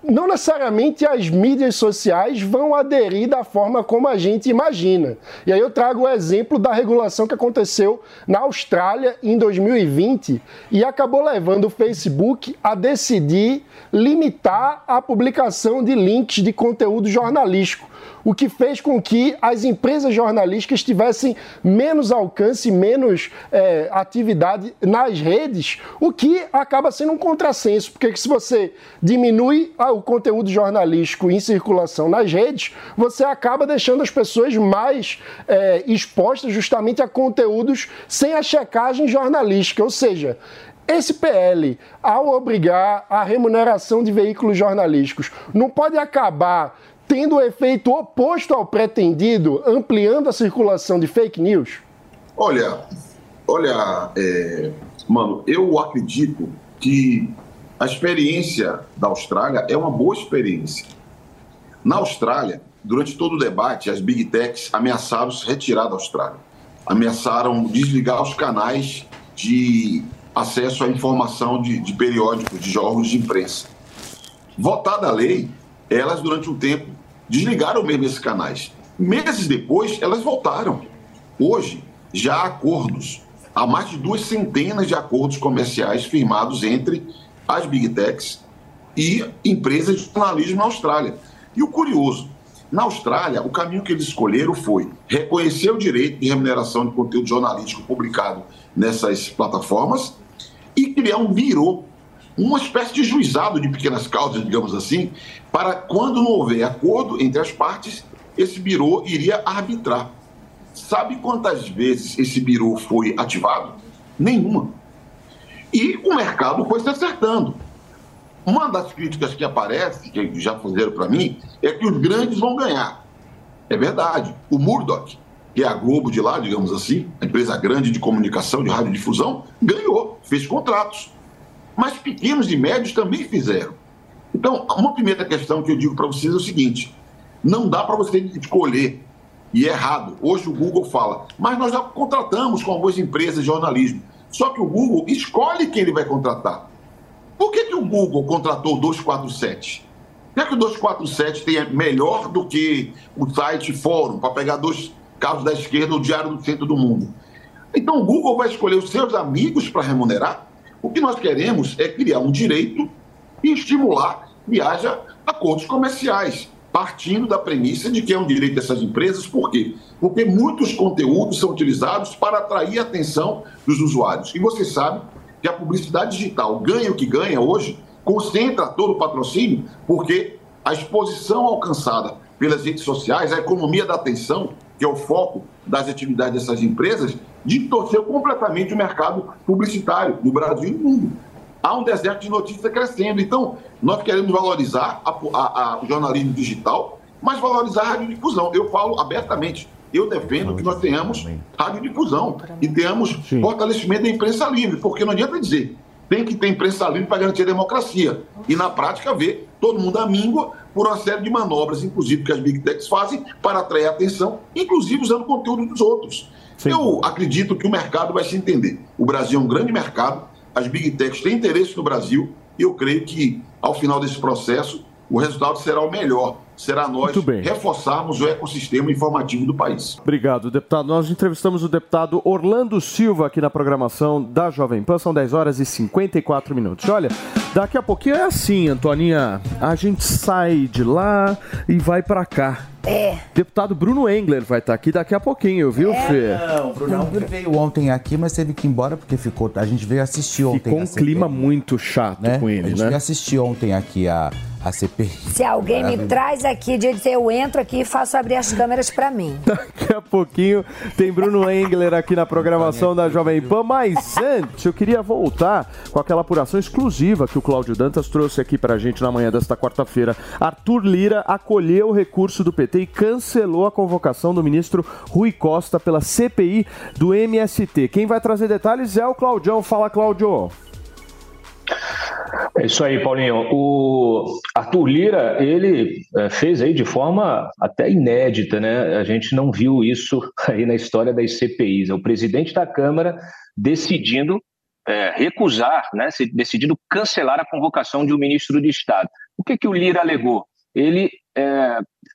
não necessariamente as mídias sociais vão aderir da forma como a gente imagina. E aí eu trago o exemplo da regulação que aconteceu na Austrália em 2020 e acabou levando o Facebook a decidir limitar a publicação de links de conteúdo jornalístico o que fez com que as empresas jornalísticas tivessem menos alcance, menos é, atividade nas redes, o que acaba sendo um contrassenso, porque se você diminui ah, o conteúdo jornalístico em circulação nas redes, você acaba deixando as pessoas mais é, expostas justamente a conteúdos sem a checagem jornalística, ou seja, esse PL, ao obrigar a remuneração de veículos jornalísticos, não pode acabar tendo o efeito oposto ao pretendido, ampliando a circulação de fake news? Olha, olha, é, mano, eu acredito que a experiência da Austrália é uma boa experiência. Na Austrália, durante todo o debate, as big techs ameaçaram se retirar da Austrália. Ameaçaram desligar os canais de acesso à informação de, de periódicos, de órgãos de imprensa. Votada a lei, elas durante um tempo desligaram mesmo esses canais. Meses depois, elas voltaram. Hoje, já há acordos, há mais de duas centenas de acordos comerciais firmados entre as Big Techs e empresas de jornalismo na Austrália. E o curioso, na Austrália, o caminho que eles escolheram foi reconhecer o direito de remuneração de conteúdo jornalístico publicado nessas plataformas e criar um birô uma espécie de juizado de pequenas causas, digamos assim, para quando não houver acordo entre as partes, esse birô iria arbitrar. Sabe quantas vezes esse birô foi ativado? Nenhuma. E o mercado foi se acertando. Uma das críticas que aparece, que já fizeram para mim, é que os grandes vão ganhar. É verdade. O Murdoch, que é a Globo de lá, digamos assim, a empresa grande de comunicação, de radiodifusão, ganhou, fez contratos mas pequenos e médios também fizeram. Então, uma primeira questão que eu digo para vocês é o seguinte: não dá para você escolher, e é errado. Hoje o Google fala, mas nós já contratamos com algumas empresas de jornalismo. Só que o Google escolhe quem ele vai contratar. Por que, que o Google contratou o 247? Por que, o 247 tem melhor do que o site Fórum, para pegar dois carros da esquerda, o Diário do Centro do Mundo? Então o Google vai escolher os seus amigos para remunerar? O que nós queremos é criar um direito e estimular que haja acordos comerciais, partindo da premissa de que é um direito dessas empresas, por quê? Porque muitos conteúdos são utilizados para atrair a atenção dos usuários. E você sabe que a publicidade digital ganha o que ganha hoje, concentra todo o patrocínio, porque a exposição alcançada pelas redes sociais, a economia da atenção, que é o foco das atividades dessas empresas, distorceu completamente o mercado publicitário no Brasil e no mundo. Há um deserto de notícia crescendo. Então, nós queremos valorizar a, a, a, o jornalismo digital mas valorizar a radiodifusão. Eu falo abertamente. Eu defendo que nós tenhamos radiodifusão e tenhamos fortalecimento da imprensa livre, porque não adianta dizer tem que ter imprensa livre para garantir a democracia. E na prática ver todo mundo à míngua por uma série de manobras, inclusive que as big techs fazem para atrair atenção, inclusive usando conteúdo dos outros. Eu acredito que o mercado vai se entender. O Brasil é um grande mercado, as big techs têm interesse no Brasil e eu creio que ao final desse processo o resultado será o melhor. Será nós reforçarmos o ecossistema informativo do país. Obrigado, deputado. Nós entrevistamos o deputado Orlando Silva aqui na programação da Jovem Pan. São 10 horas e 54 minutos. Olha, daqui a pouquinho é assim, Antoninha. A gente sai de lá e vai para cá. É. Deputado Bruno Engler vai estar aqui daqui a pouquinho, viu, É. Fê? Não, o Brunão veio ontem aqui, mas teve que ir embora porque ficou. A gente veio assistir ontem. Ficou um a CPI, clima muito chato né? com A ele, gente né? veio assistir ontem aqui a, a CPI. Se alguém me traz aqui, de eu entro aqui e faço abrir as câmeras pra mim. [LAUGHS] Daqui a pouquinho tem Bruno Engler aqui na programação da Jovem Pan. Mas antes, eu queria voltar com aquela apuração exclusiva que o Cláudio Dantas trouxe aqui pra gente na manhã desta quarta-feira. Arthur Lira acolheu o recurso do PT e cancelou a convocação do ministro Rui Costa pela CPI do MST. Quem vai trazer detalhes é o Claudião. Fala, Cláudio. É isso aí, Paulinho. O Arthur Lira, ele eh, fez aí de forma até inédita, né? A gente não viu isso [LAUGHS] aí na história das CPIs. É o presidente da Câmara decidindo eh, recusar, né? Decidindo cancelar a convocação de um ministro de Estado. O que, que o Lira alegou? Ele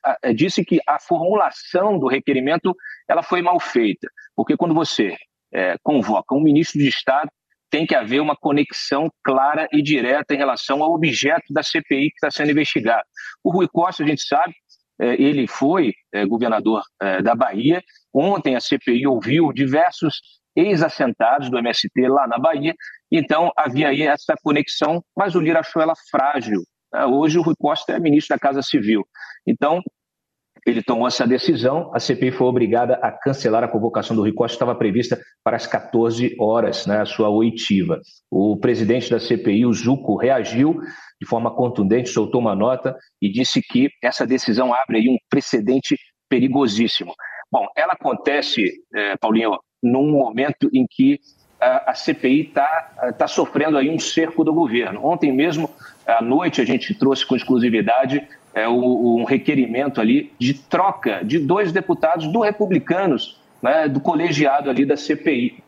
a- eh, disse que a formulação do requerimento ela foi mal feita, porque quando você eh, convoca um ministro de Estado tem que haver uma conexão clara e direta em relação ao objeto da CPI que está sendo investigado. O Rui Costa, a gente sabe, eh, ele foi eh, governador eh, da Bahia. Ontem a CPI ouviu diversos ex-assentados do MST lá na Bahia, então havia aí essa conexão, mas o Lira achou ela frágil. Hoje o Rui Costa é ministro da Casa Civil. Então, ele tomou essa decisão, a CPI foi obrigada a cancelar a convocação do Rui Costa, estava prevista para as 14 horas, né, a sua oitiva. O presidente da CPI, o Zuco, reagiu de forma contundente, soltou uma nota e disse que essa decisão abre aí um precedente perigosíssimo. Bom, ela acontece, eh, Paulinho, num momento em que a, CPI está tá sofrendo aí um cerco do governo. Ontem mesmo, à noite, a gente trouxe com exclusividade é, o- um requerimento ali de troca de dois deputados do Republicanos, né, do colegiado ali da CPI.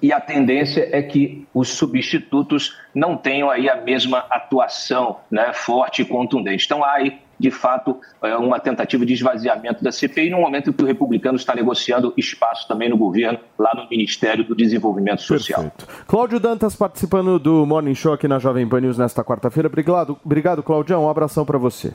E a tendência é que os substitutos não tenham aí a mesma atuação né, forte e contundente. Então há aí, de fato, é, uma tentativa de esvaziamento da CPI no momento que o republicano está negociando espaço também no governo, lá no Ministério do Desenvolvimento Social. Cláudio Dantas participando do Morning Show aqui na Jovem Pan News nesta quarta-feira. Obrigado, obrigado, Claudião. Um abração para você.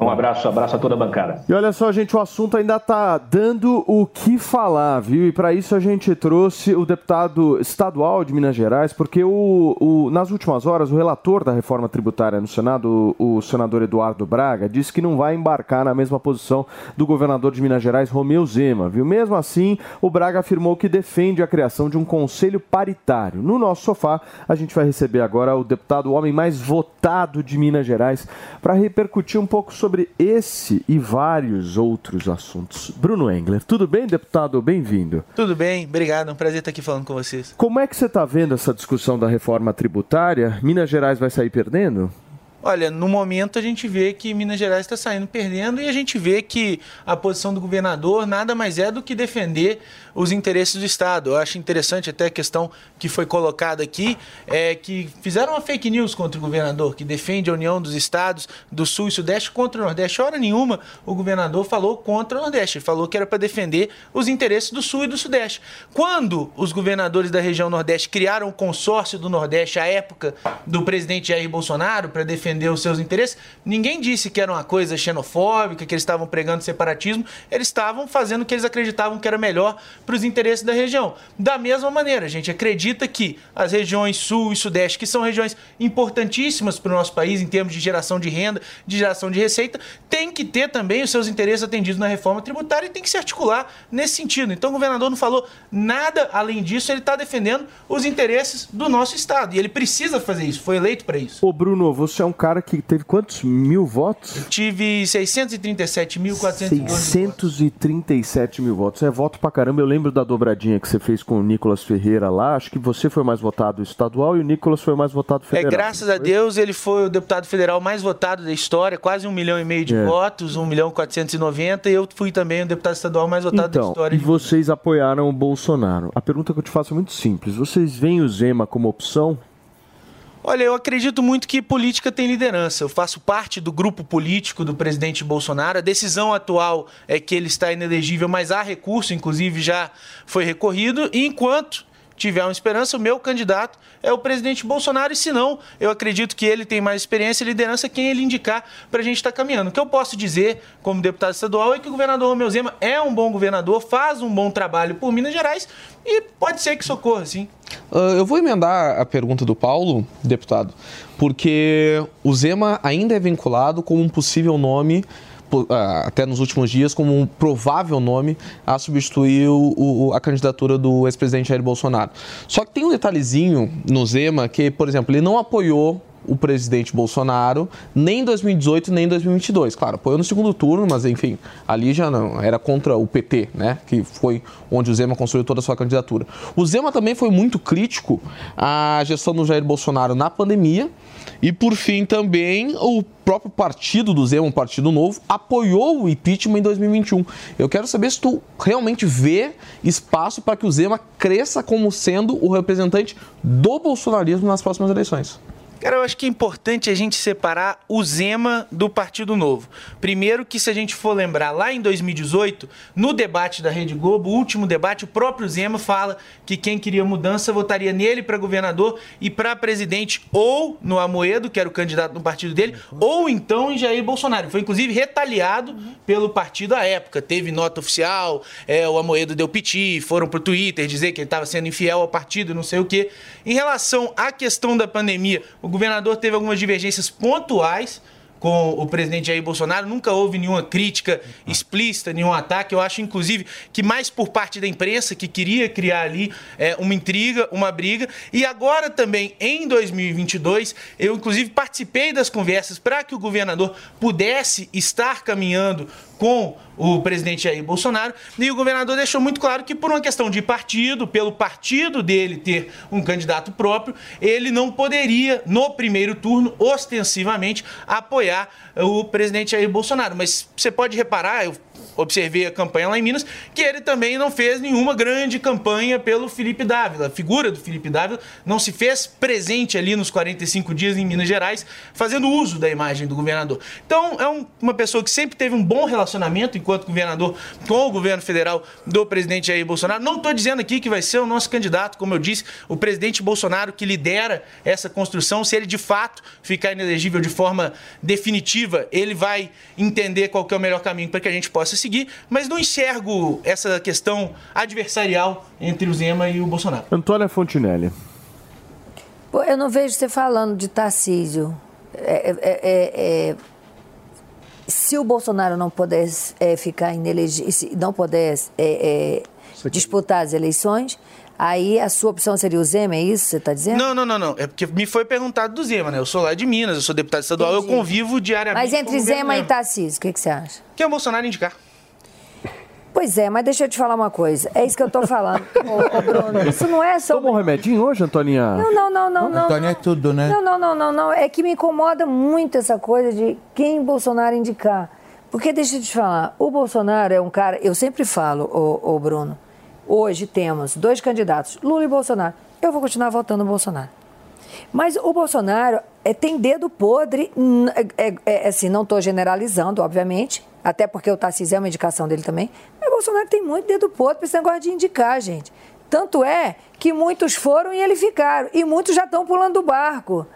Um abraço, abraço a toda a bancada. E olha só, gente, o assunto ainda tá dando o que falar, viu? E para isso a gente trouxe o deputado estadual de Minas Gerais, porque o, o- nas últimas horas o relator da reforma tributária no Senado, o, o senador Eduardo Braga, disse que não vai embarcar na mesma posição do governador de Minas Gerais, Romeu Zema, viu? Mesmo assim, o Braga afirmou que defende a criação de um conselho paritário. No nosso sofá, a gente vai receber agora o deputado, o homem mais votado de Minas Gerais, para repercutir um pouco sobre esse e vários outros assuntos. Bruno Engler, tudo bem, deputado? Bem-vindo. Tudo bem, obrigado. É um prazer estar aqui falando com vocês. Como é que você está vendo essa discussão da reforma tributária? Minas Gerais vai sair perdendo? Olha, no momento a gente vê que Minas Gerais está saindo perdendo e a gente vê que a posição do governador nada mais é do que defender os interesses do Estado. Eu acho interessante até a questão que foi colocada aqui, é que fizeram uma fake news contra o governador, que defende a união dos estados do Sul e Sudeste contra o Nordeste. Hora nenhuma o governador falou contra o Nordeste, falou que era para defender os interesses do Sul e do Sudeste. Quando os governadores da região Nordeste criaram o consórcio do Nordeste à época do presidente Jair Bolsonaro para defender os seus interesses, ninguém disse que era uma coisa xenofóbica, que eles estavam pregando separatismo, eles estavam fazendo o que eles acreditavam que era melhor para os interesses da região. Da mesma maneira, a gente acredita que as regiões Sul e Sudeste, que são regiões importantíssimas para o nosso país em termos de geração de renda, de geração de receita, tem que ter também os seus interesses atendidos na reforma tributária e tem que se articular nesse sentido. Então o governador não falou nada além disso, ele está defendendo os interesses do nosso Estado e ele precisa fazer isso, foi eleito para isso. Ô Bruno, você é um cara que teve quantos mil votos? Tive 637.412 637 mil votos. É voto pra caramba. Eu lembro da dobradinha que você fez com o Nicolas Ferreira lá. Acho que você foi mais votado estadual e o Nicolas foi mais votado É, federal. graças a Deus, ele foi o deputado federal mais votado da história, quase um milhão e meio de É. votos, 1 milhão e 490, e eu fui também o deputado estadual mais votado da Então, história. e vocês apoiaram o Bolsonaro. A pergunta que eu te faço é muito simples. Vocês veem o Zema como opção? Olha, eu acredito muito que política tem liderança. Eu faço parte do grupo político do presidente Bolsonaro. A decisão atual é que ele está inelegível, mas há recurso, inclusive já foi recorrido. E enquanto tiver uma esperança, o meu candidato é o presidente Bolsonaro. E se não, eu acredito que ele tem mais experiência e liderança quem ele indicar para a gente estar caminhando. O que eu posso dizer como deputado estadual é que o governador Romeu Zema é um bom governador, faz um bom trabalho por Minas Gerais e pode ser que socorra, sim. Ah, eu vou emendar a pergunta do Paulo, deputado, porque o Zema ainda é vinculado como um possível nome, até nos últimos dias, como um provável nome a substituir o- o- a candidatura do ex-presidente Jair Bolsonaro. Só que tem um detalhezinho no Zema que, por exemplo, ele não apoiou o presidente Bolsonaro nem em 2018 nem em 2022. Claro, apoiou no segundo turno, mas enfim, ali já não era contra o PT, né? Que foi onde o Zema construiu toda a sua candidatura. O Zema também foi muito crítico à gestão do Jair Bolsonaro na pandemia. E por fim também o próprio partido do Zema, um partido novo, apoiou o impeachment em 2021. Eu quero saber se tu realmente vê espaço para que o Zema cresça como sendo o representante do bolsonarismo nas próximas eleições. Cara, eu acho que é importante a gente separar o Zema do Partido Novo. Primeiro que se a gente for lembrar, lá em 2018, no debate da Rede Globo, o último debate, o próprio Zema fala que quem queria mudança votaria nele para governador e para presidente ou no Amoedo, que era o candidato do partido dele, ou então em Jair Bolsonaro. Foi inclusive retaliado pelo partido à época. Teve nota oficial, é, o Amoedo deu piti, foram pro Twitter dizer que ele estava sendo infiel ao partido, não sei o quê. Em relação à questão da pandemia, o governador teve algumas divergências pontuais com o presidente Jair Bolsonaro, nunca houve nenhuma crítica explícita, nenhum ataque. Eu acho, inclusive, que mais por parte da imprensa, que queria criar ali é, uma intriga, uma briga. E agora também, em 2022, eu, inclusive, participei das conversas para que o governador pudesse estar caminhando com o presidente Jair Bolsonaro. E o governador deixou muito claro que, por uma questão de partido, pelo partido dele ter um candidato próprio, ele não poderia, no primeiro turno, ostensivamente, apoiar o presidente Jair Bolsonaro. Mas você pode reparar, eu observei a campanha lá em Minas, que ele também não fez nenhuma grande campanha pelo Felipe Dávila. A figura do Felipe Dávila não se fez presente ali nos 45 dias em Minas Gerais, fazendo uso da imagem do governador. Então, é um- uma pessoa que sempre teve um bom relacionamento enquanto governador com o governo federal do presidente Jair Bolsonaro. Não estou dizendo aqui que vai ser o nosso candidato, como eu disse, o presidente Bolsonaro que lidera essa construção. Se ele de fato ficar inelegível de forma definitiva, ele vai entender qual é o melhor caminho para que a gente possa seguir, mas não enxergo essa questão adversarial entre o Zema e o Bolsonaro. Antônia Fontinelli. Pô, eu não vejo você falando de Tarcísio. É, é, é, é, se o Bolsonaro não pudesse é, ficar inelegível, se não pudesse é, é, disputar as eleições, aí a sua opção seria o Zema, é isso que você está dizendo? Não, não, não, não. É porque me foi perguntado do Zema, né? Eu sou lá de Minas, eu sou deputado estadual, eu convivo diariamente. Mas entre com o governo Zema e. Tarcísio, o que, que você acha? Que é o Bolsonaro indicar. Pois é, mas deixa eu te falar uma coisa. É isso que eu estou falando, [LAUGHS] ô, ô, Bruno. Isso não é sobre... Tomou um remedinho hoje, Antoninha? Não, não, não, não, não. É tudo, né? Não, não, não, não, não. É que me incomoda muito essa coisa de quem Bolsonaro indicar. Porque deixa eu te falar, o Bolsonaro é um cara, eu sempre falo, ô, ô Bruno, hoje temos dois candidatos, Lula e Bolsonaro. Eu vou continuar votando no Bolsonaro. Mas o Bolsonaro é, tem dedo podre, n- é, é- é, assim, não estou generalizando, obviamente, até porque o Tarcísio é uma indicação dele também, mas o Bolsonaro tem muito dedo podre para esse negócio de indicar, gente. Tanto é que muitos foram e ele ficaram, e muitos já estão pulando do barco.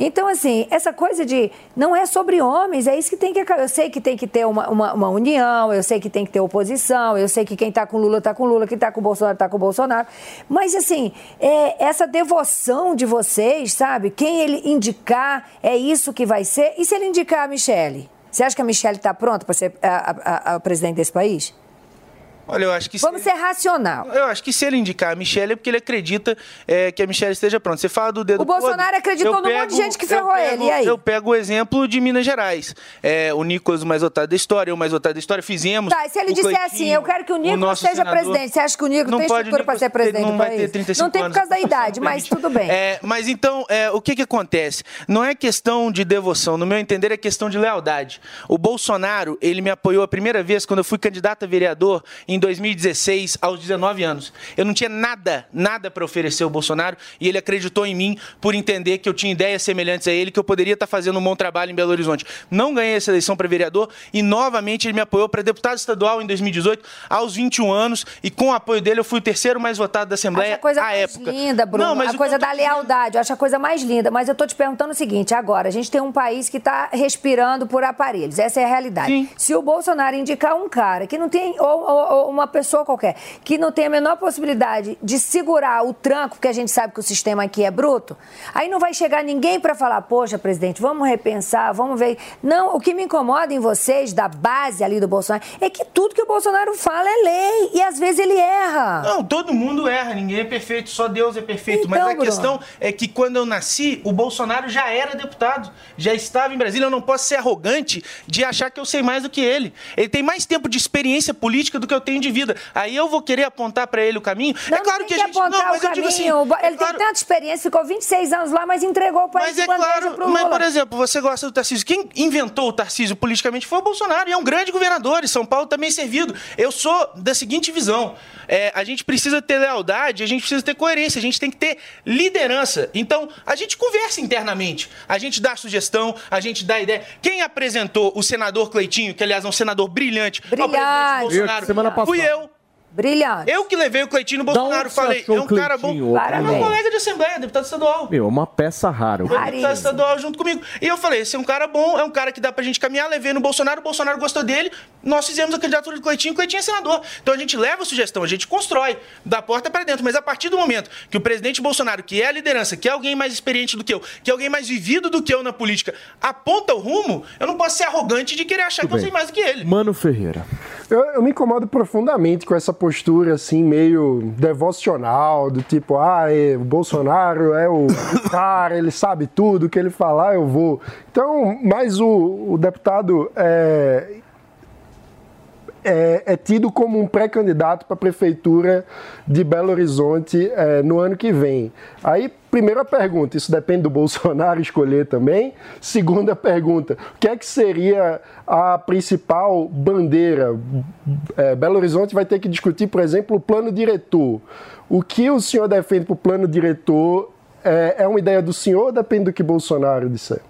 Então, assim, essa coisa de não é sobre homens, é isso que tem que. Eu sei que tem que ter uma, uma, uma união, eu sei que tem que ter oposição, eu sei que quem está com Lula está com Lula, quem está com Bolsonaro está com Bolsonaro. Mas, assim, é, essa devoção de vocês, sabe? Quem ele indicar é isso que vai ser. E se ele indicar a Michelle? Você acha que a Michelle está pronta para ser a- a- a presidente desse país? Olha, eu acho que Vamos ser racional. Eu acho que se ele indicar a Michelle é porque ele acredita é, que a Michelle esteja pronta. Você fala do dedo O Bolsonaro podre, acreditou num monte de gente que ferrou pego- ele, e aí? Eu pego o exemplo de Minas Gerais. É, o Nicolas, o mais votado da história, eu o mais votado da história, fizemos. Tá, e se ele disser assim, eu quero que o Nicolas seja senador. presidente, você acha que o Nicolas Não tem pode, estrutura para ser presidente não do vai país? ter 35 não tem por causa da idade, mas tudo bem. É, mas então, é, o que que acontece? Não é questão de devoção, no meu entender é questão de lealdade. O Bolsonaro, ele me apoiou a primeira vez quando eu fui candidato a vereador em 2016, aos 19 anos. Eu não tinha nada, nada para oferecer ao Bolsonaro e ele acreditou em mim por entender que eu tinha ideias semelhantes a ele, que eu poderia estar fazendo um bom trabalho em Belo Horizonte. Não ganhei essa eleição para vereador e novamente ele me apoiou para deputado estadual em 2018, aos 21 anos, e com o apoio dele eu fui o terceiro mais votado da Assembleia Acho a coisa à mais época. linda, Bruno. Não, mas a coisa da lealdade. Eu acho a coisa mais linda. Mas eu tô te perguntando o seguinte: agora, a gente tem um país que está respirando por aparelhos. Essa é a realidade. Se o Bolsonaro indicar um cara que não tem, ou- ou uma pessoa qualquer, que não tem a menor possibilidade de segurar o tranco, porque a gente sabe que o sistema aqui é bruto, aí não vai chegar ninguém para falar, poxa, presidente, vamos repensar, vamos ver. Não, o que me incomoda em vocês, da base ali do Bolsonaro, é que tudo que o Bolsonaro fala é lei. E às vezes ele erra. Não, todo mundo erra, ninguém é perfeito, só Deus é perfeito. Então, Mas a Bruno. questão é que quando eu nasci, o Bolsonaro já era deputado, já estava em Brasília. Eu não posso ser arrogante de achar que eu sei mais do que ele. Ele tem mais tempo de experiência política do que eu tenho de vida. Aí eu vou querer apontar para ele o caminho. é claro que a gente apontar não, mas o eu digo assim, caminho. é ele tem tanta experiência, ficou 26 anos lá, mas entregou o país Mas é claro, pro mas por exemplo, você gosta do Tarcísio. Quem inventou o Tarcísio politicamente foi o Bolsonaro, e é um grande governador, e São Paulo também é servido. Eu sou da seguinte visão: é, a gente precisa ter lealdade, a gente precisa ter coerência, a gente tem que ter liderança. Então, a gente conversa internamente, a gente dá sugestão, a gente dá ideia. Quem apresentou o senador Cleitinho, que aliás é um senador brilhante, ao presidente Brilhante. Bolsonaro, Semana fui eu. Brilhante. Eu que levei o Cleitinho Bolsonaro, falei, é o um cara bom. É meu colega de assembleia, deputado estadual. Meu, é uma peça rara. Foi deputado estadual junto comigo. E eu falei, esse é um cara bom, é um cara que dá pra gente caminhar, levei no Bolsonaro, o Bolsonaro gostou dele, nós fizemos a candidatura do Cleitinho, o Cleitinho é senador. Então a gente leva a sugestão, a gente constrói da porta pra dentro. Mas a partir do momento que o presidente Bolsonaro, que é a liderança, que é alguém mais experiente do que eu, que é alguém mais vivido do que eu na política, aponta o rumo, eu não posso ser arrogante de querer achar que eu bem. sei mais do que ele. Mano Ferreira. Eu, eu me incomodo profundamente com essa postura assim, meio devocional, do tipo, ah, é, o Bolsonaro é o, [LAUGHS] cara, ele sabe tudo, o que ele falar, eu vou. Então, mas o, o deputado é, é, é tido como um pré-candidato para a prefeitura de Belo Horizonte é, no ano que vem. Aí, primeira pergunta, isso depende do [LAUGHS] Bolsonaro escolher também. Segunda pergunta, o que é que seria a principal bandeira? É, Belo Horizonte vai ter que discutir, por exemplo, o plano diretor. O que o senhor defende para o plano diretor é, é uma ideia do senhor ou depende do que Bolsonaro disser?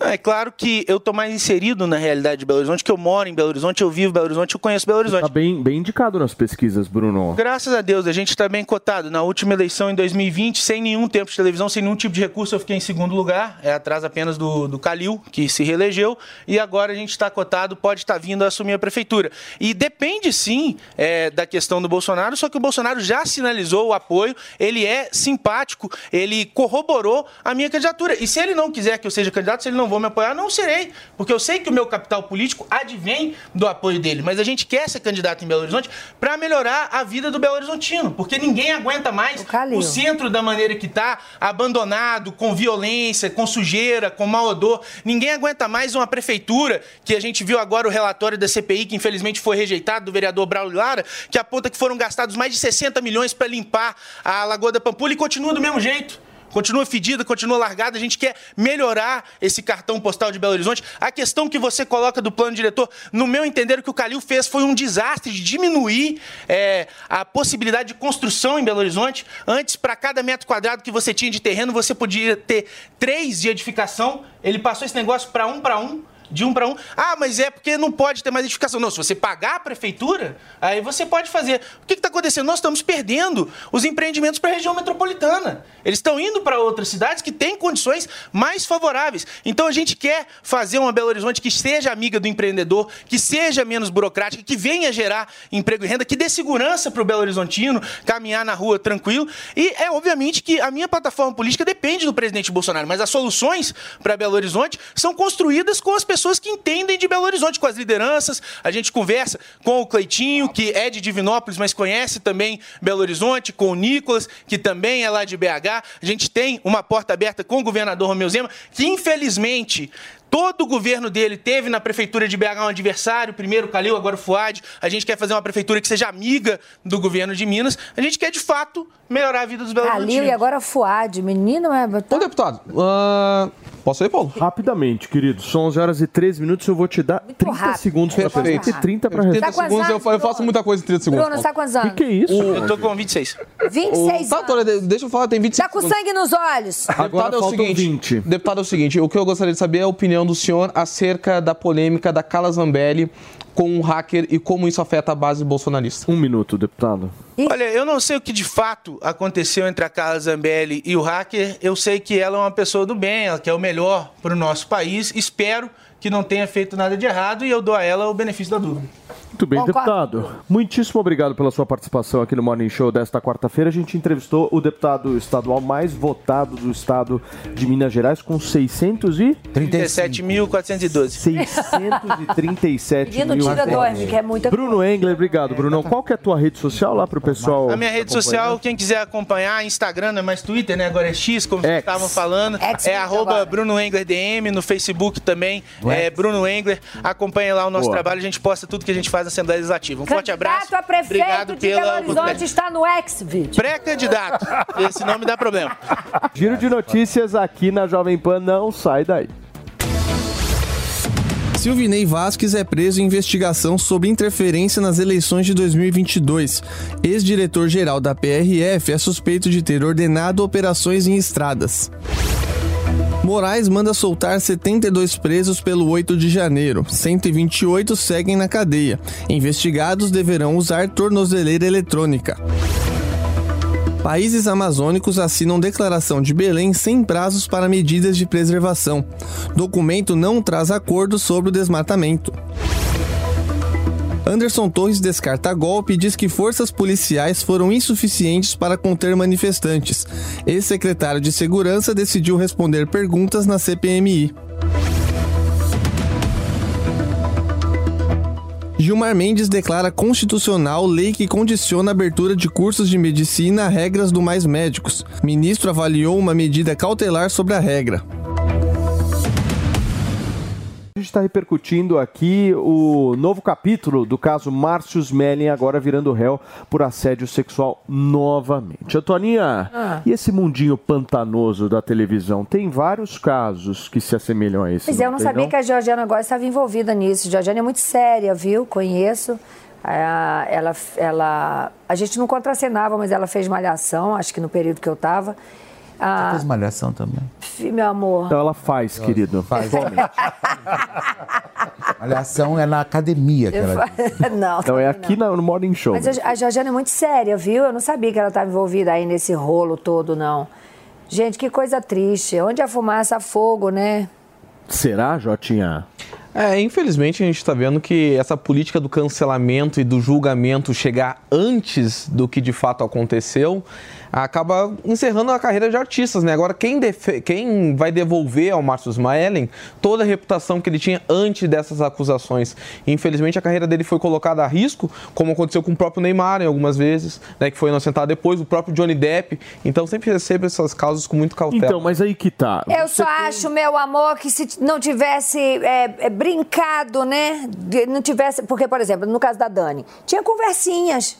É claro que eu tô mais inserido na realidade de Belo Horizonte, que eu moro em Belo Horizonte, eu vivo em Belo Horizonte, eu conheço Belo Horizonte. Tá bem, bem indicado nas pesquisas, Bruno. Graças a Deus, a gente está bem cotado. Na última eleição, em 2020, sem nenhum tempo de televisão, sem nenhum tipo de recurso, eu fiquei em segundo lugar, é atrás apenas do, do Calil, que se reelegeu, e agora a gente está cotado, pode estar vindo a assumir a prefeitura. E depende sim é, da questão do Bolsonaro, só que o Bolsonaro já sinalizou o apoio, ele é simpático, ele corroborou a minha candidatura. E se ele não quiser que eu seja candidato, se ele não vou me apoiar, não serei, porque eu sei que o meu capital político advém do apoio dele, mas a gente quer ser candidato em Belo Horizonte para melhorar a vida do Belo Horizontino, porque ninguém aguenta mais o, centro da maneira que está, abandonado, com violência, com sujeira, com mau odor. Ninguém aguenta mais uma prefeitura, que a gente viu agora o relatório da CPI, que infelizmente foi rejeitado, do vereador Braulio Lara, que aponta que foram gastados mais de 60 milhões para limpar a Lagoa da Pampulha e continua do mesmo jeito. Continua fedida, continua largada. A gente quer melhorar esse cartão postal de Belo Horizonte. A questão que você coloca do plano diretor, no meu entender, o que o Calil fez foi um desastre de diminuir é, a possibilidade de construção em Belo Horizonte. Antes, para cada metro quadrado que você tinha de terreno, você podia ter três de edificação. Ele passou esse negócio para um para um de um para um. Ah, mas é porque não pode ter mais edificação. Não, se você pagar a prefeitura, aí você pode fazer. O que está acontecendo? Nós estamos perdendo os empreendimentos para a região metropolitana. Eles estão indo para outras cidades que têm condições mais favoráveis. Então a gente quer fazer uma Belo Horizonte que seja amiga do empreendedor, que seja menos burocrática, que venha gerar emprego e renda, que dê segurança para o Belo Horizontino caminhar na rua tranquilo. E é obviamente que a minha plataforma política depende do presidente Bolsonaro, mas as soluções para Belo Horizonte são construídas com as pessoas pessoas que entendem de Belo Horizonte, com as lideranças. A gente conversa com o Cleitinho, que é de Divinópolis, mas conhece também Belo Horizonte, com o Nicolas, que também é lá de BH. A gente tem uma porta aberta com o governador Romeu Zema, que infelizmente Todo o governo dele teve na prefeitura de BH um adversário, primeiro o Calil, agora o Fuad. A gente quer fazer uma prefeitura que seja amiga do governo de Minas. A gente quer, de fato, melhorar a vida dos belo Calil e agora Fuad. Menino é... Ô, deputado, uh, posso ir, Paulo? Rapidamente, querido. São 11 horas e 3 minutos. Eu vou te dar 30 rápido. segundos para fazer e 30 para 30 Tá segundos, eu, eu faço muita coisa em 30 segundos. Bruno, tá com quantos anos? que é isso? Eu tô com 26. 26 Tá, Tora, de- deixa eu falar, tem 25 Tá com segundos. sangue nos olhos. Deputado, é o seguinte, deputado, é o seguinte, o que eu gostaria de saber é a opinião do senhor acerca da polêmica da Carla Zambelli com um hacker e como isso afeta a base bolsonarista. Um minuto, deputado. Olha, eu não sei o que de fato aconteceu entre a Carla Zambelli e o hacker. Eu sei que ela é uma pessoa do bem, ela quer o melhor para o nosso país. Espero que não tenha feito nada de errado e eu dou a ela o benefício da dúvida. Muito bem, deputado. Muitíssimo obrigado pela sua participação aqui no Morning Show desta quarta-feira. A gente entrevistou o deputado estadual mais votado do estado de Minas Gerais com 600 e... 37.412. 637 Menino, mil tira que é muita Bruno Engler, obrigado, Brunão. Qual que é a tua rede social lá pro pessoal? A minha rede social, quem quiser acompanhar, Instagram, não é mais Twitter, né? Agora é X, como vocês estavam falando. é arroba Bruno Engler DM, no Facebook também, é Bruno Engler. Acompanhe lá o nosso Boa. trabalho, a gente posta tudo que a gente faz na Assembleia Legislativa. Um forte abraço. Candidato a prefeito Obrigado de pela Belo Horizonte está no X-Video. Pré-candidato. Esse nome dá problema. [LAUGHS] Giro de notícias aqui na Jovem Pan, não sai daí. Silvinei Vasquez é preso em investigação sobre interferência nas eleições de 2022. Ex-diretor-geral da PRF é suspeito de ter ordenado operações em estradas. Moraes manda soltar 72 presos pelo 8 de janeiro. 128 seguem na cadeia. Investigados deverão usar tornozeleira eletrônica. Países amazônicos assinam declaração de Belém sem prazos para medidas de preservação. Documento não traz acordo sobre o desmatamento. Anderson Torres descarta golpe e diz que forças policiais foram insuficientes para conter manifestantes. Ex-secretário de Segurança decidiu responder perguntas na CPMI. Gilmar Mendes declara constitucional lei que condiciona a abertura de cursos de medicina a regras do Mais Médicos. Ministro avaliou uma medida cautelar sobre a regra. Gente está repercutindo aqui o novo capítulo do caso Márcio Smelling, agora virando réu por assédio sexual novamente. Antoninha, Ah. e esse mundinho pantanoso da televisão? Tem vários casos que se assemelham a esse. Pois é, eu não tem, sabia que a Georgiana agora estava envolvida nisso. A Georgiana é muito séria, viu? Conheço. Ah, Ela, ela, a gente não contracenava, mas ela fez malhação, acho que no período que eu estava. Ah, Fez malhação também. fi- meu amor. Então ela faz, querido. Faz. [LAUGHS] Malhação é na academia que Eu ela fa- [LAUGHS] não. Então é aqui na- no Morning Show. Mas a, a Georgiana é muito séria, viu? Eu não sabia que ela estava envolvida aí nesse rolo todo, não. Gente, que coisa triste. Onde a fumaça, há fogo, né? Será, Jotinha? É, infelizmente a gente está vendo que essa política do cancelamento e do julgamento chegar antes do que de fato aconteceu acaba encerrando a carreira de artistas, né? Agora, quem, quem vai devolver ao Márcio Smaelen toda a reputação que ele tinha antes dessas acusações? Infelizmente, a carreira dele foi colocada a risco, como aconteceu com o próprio Neymar em algumas vezes, né? Que foi inocentado depois, o próprio Johnny Depp. Então, sempre recebe essas causas com muito cautela. Então, mas aí que tá. Eu só acho, meu amor, que se não tivesse é, é, brincado, né? De- Não tivesse. Porque, por exemplo, no caso da Dani, tinha conversinhas.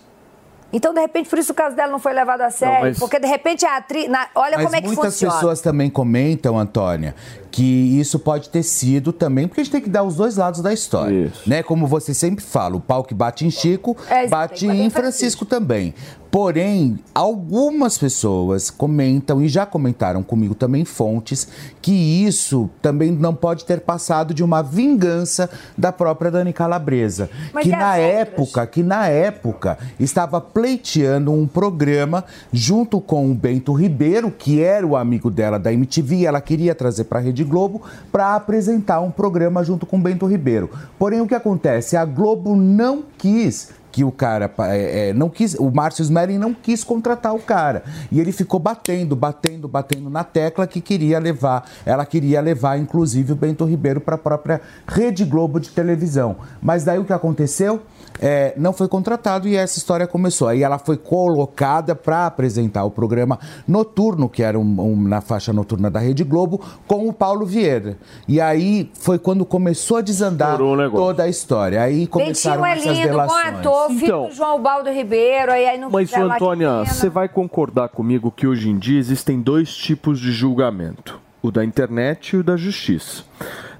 Então, de repente, por isso o caso dela não foi levado a sério. mas- Porque, de repente, a atriz. na- olha Mas como é que muitas funciona. pessoas também comentam, Antônia, que isso pode ter sido também, porque a gente tem que dar os dois lados da história. Né? Como você sempre fala, o pau que bate em Chico, É, bate em em Francisco também. Porém, algumas pessoas comentam, e já comentaram comigo também fontes, que isso também não pode ter passado de uma vingança da própria Dani Calabresa. Mas que na outras? época, que na época estava pleiteando um programa junto com o Bento Ribeiro, que era o amigo dela da MTV, ela queria trazer para a Rede Globo para apresentar um programa junto com Bento Ribeiro. Porém, o que acontece? A Globo não quis que o cara é, é, não quis, o Márcio Smelling não quis contratar o cara. E ele ficou batendo, batendo, batendo na tecla que queria levar, ela queria levar, inclusive, o Bento Ribeiro para a própria Rede Globo de televisão. Mas daí o que aconteceu? É, não foi contratado e essa história começou. Aí ela foi colocada para apresentar o programa noturno, que era um, um, na faixa noturna da Rede Globo, com o Paulo Vieira. E aí foi quando começou a desandar toda a história. Aí começaram é essas lindo, bom delações. ator, filho Então. do João Baldo Ribeiro, aí, aí não Mas, Antônia, você vai concordar comigo que hoje em dia existem dois tipos de julgamento: o da internet e o da justiça.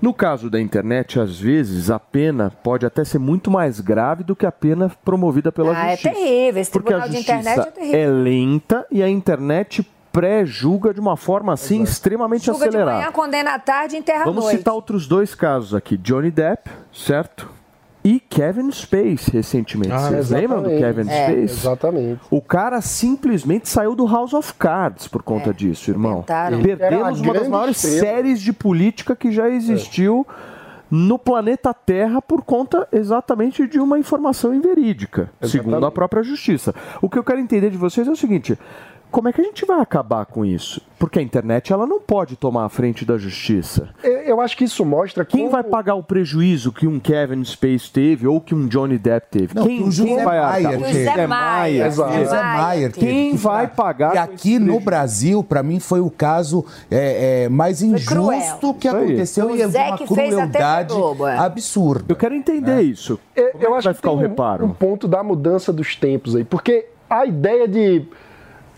No caso da internet, às vezes, a pena pode até ser muito mais grave do que a pena promovida pela Ah, é justiça. terrível. Esse Porque a tribunal de justiça internet é terrível. é lenta e a internet pré-julga de uma forma assim extremamente Julga de acelerada. manhã, condena à tarde enterra Vamos noite. citar outros dois casos aqui: Johnny Depp, certo? E Kevin Space, recentemente. Ah, Vocês lembram do exatamente. Kevin É. Space? Exatamente. O cara simplesmente saiu do House of Cards por conta disso, irmão. tentaram. Perdemos uma uma das maiores estrela. séries de política que já existiu no planeta Terra por conta exatamente de uma informação inverídica, segundo a própria justiça. O que eu quero entender de vocês é o seguinte: como é que a gente vai acabar com isso? Porque a internet ela não pode tomar a frente da justiça. Eu eu acho que isso mostra Quem vai pagar o prejuízo que um Kevin Space teve ou que um Johnny Depp teve? Não, quem, que o José quem vai? Maier O. José Maier. Exato. teve. José Maier. Quem vai pagar? E aqui no Brasil, para mim, foi o caso é, é, mais injusto que aconteceu e é uma que fez até crueldade Globo, é. absurda. Eu quero entender isso. Eu, Como é que acho vai que ficar tem o um- reparo? Um, ponto da mudança dos tempos aí, porque a ideia de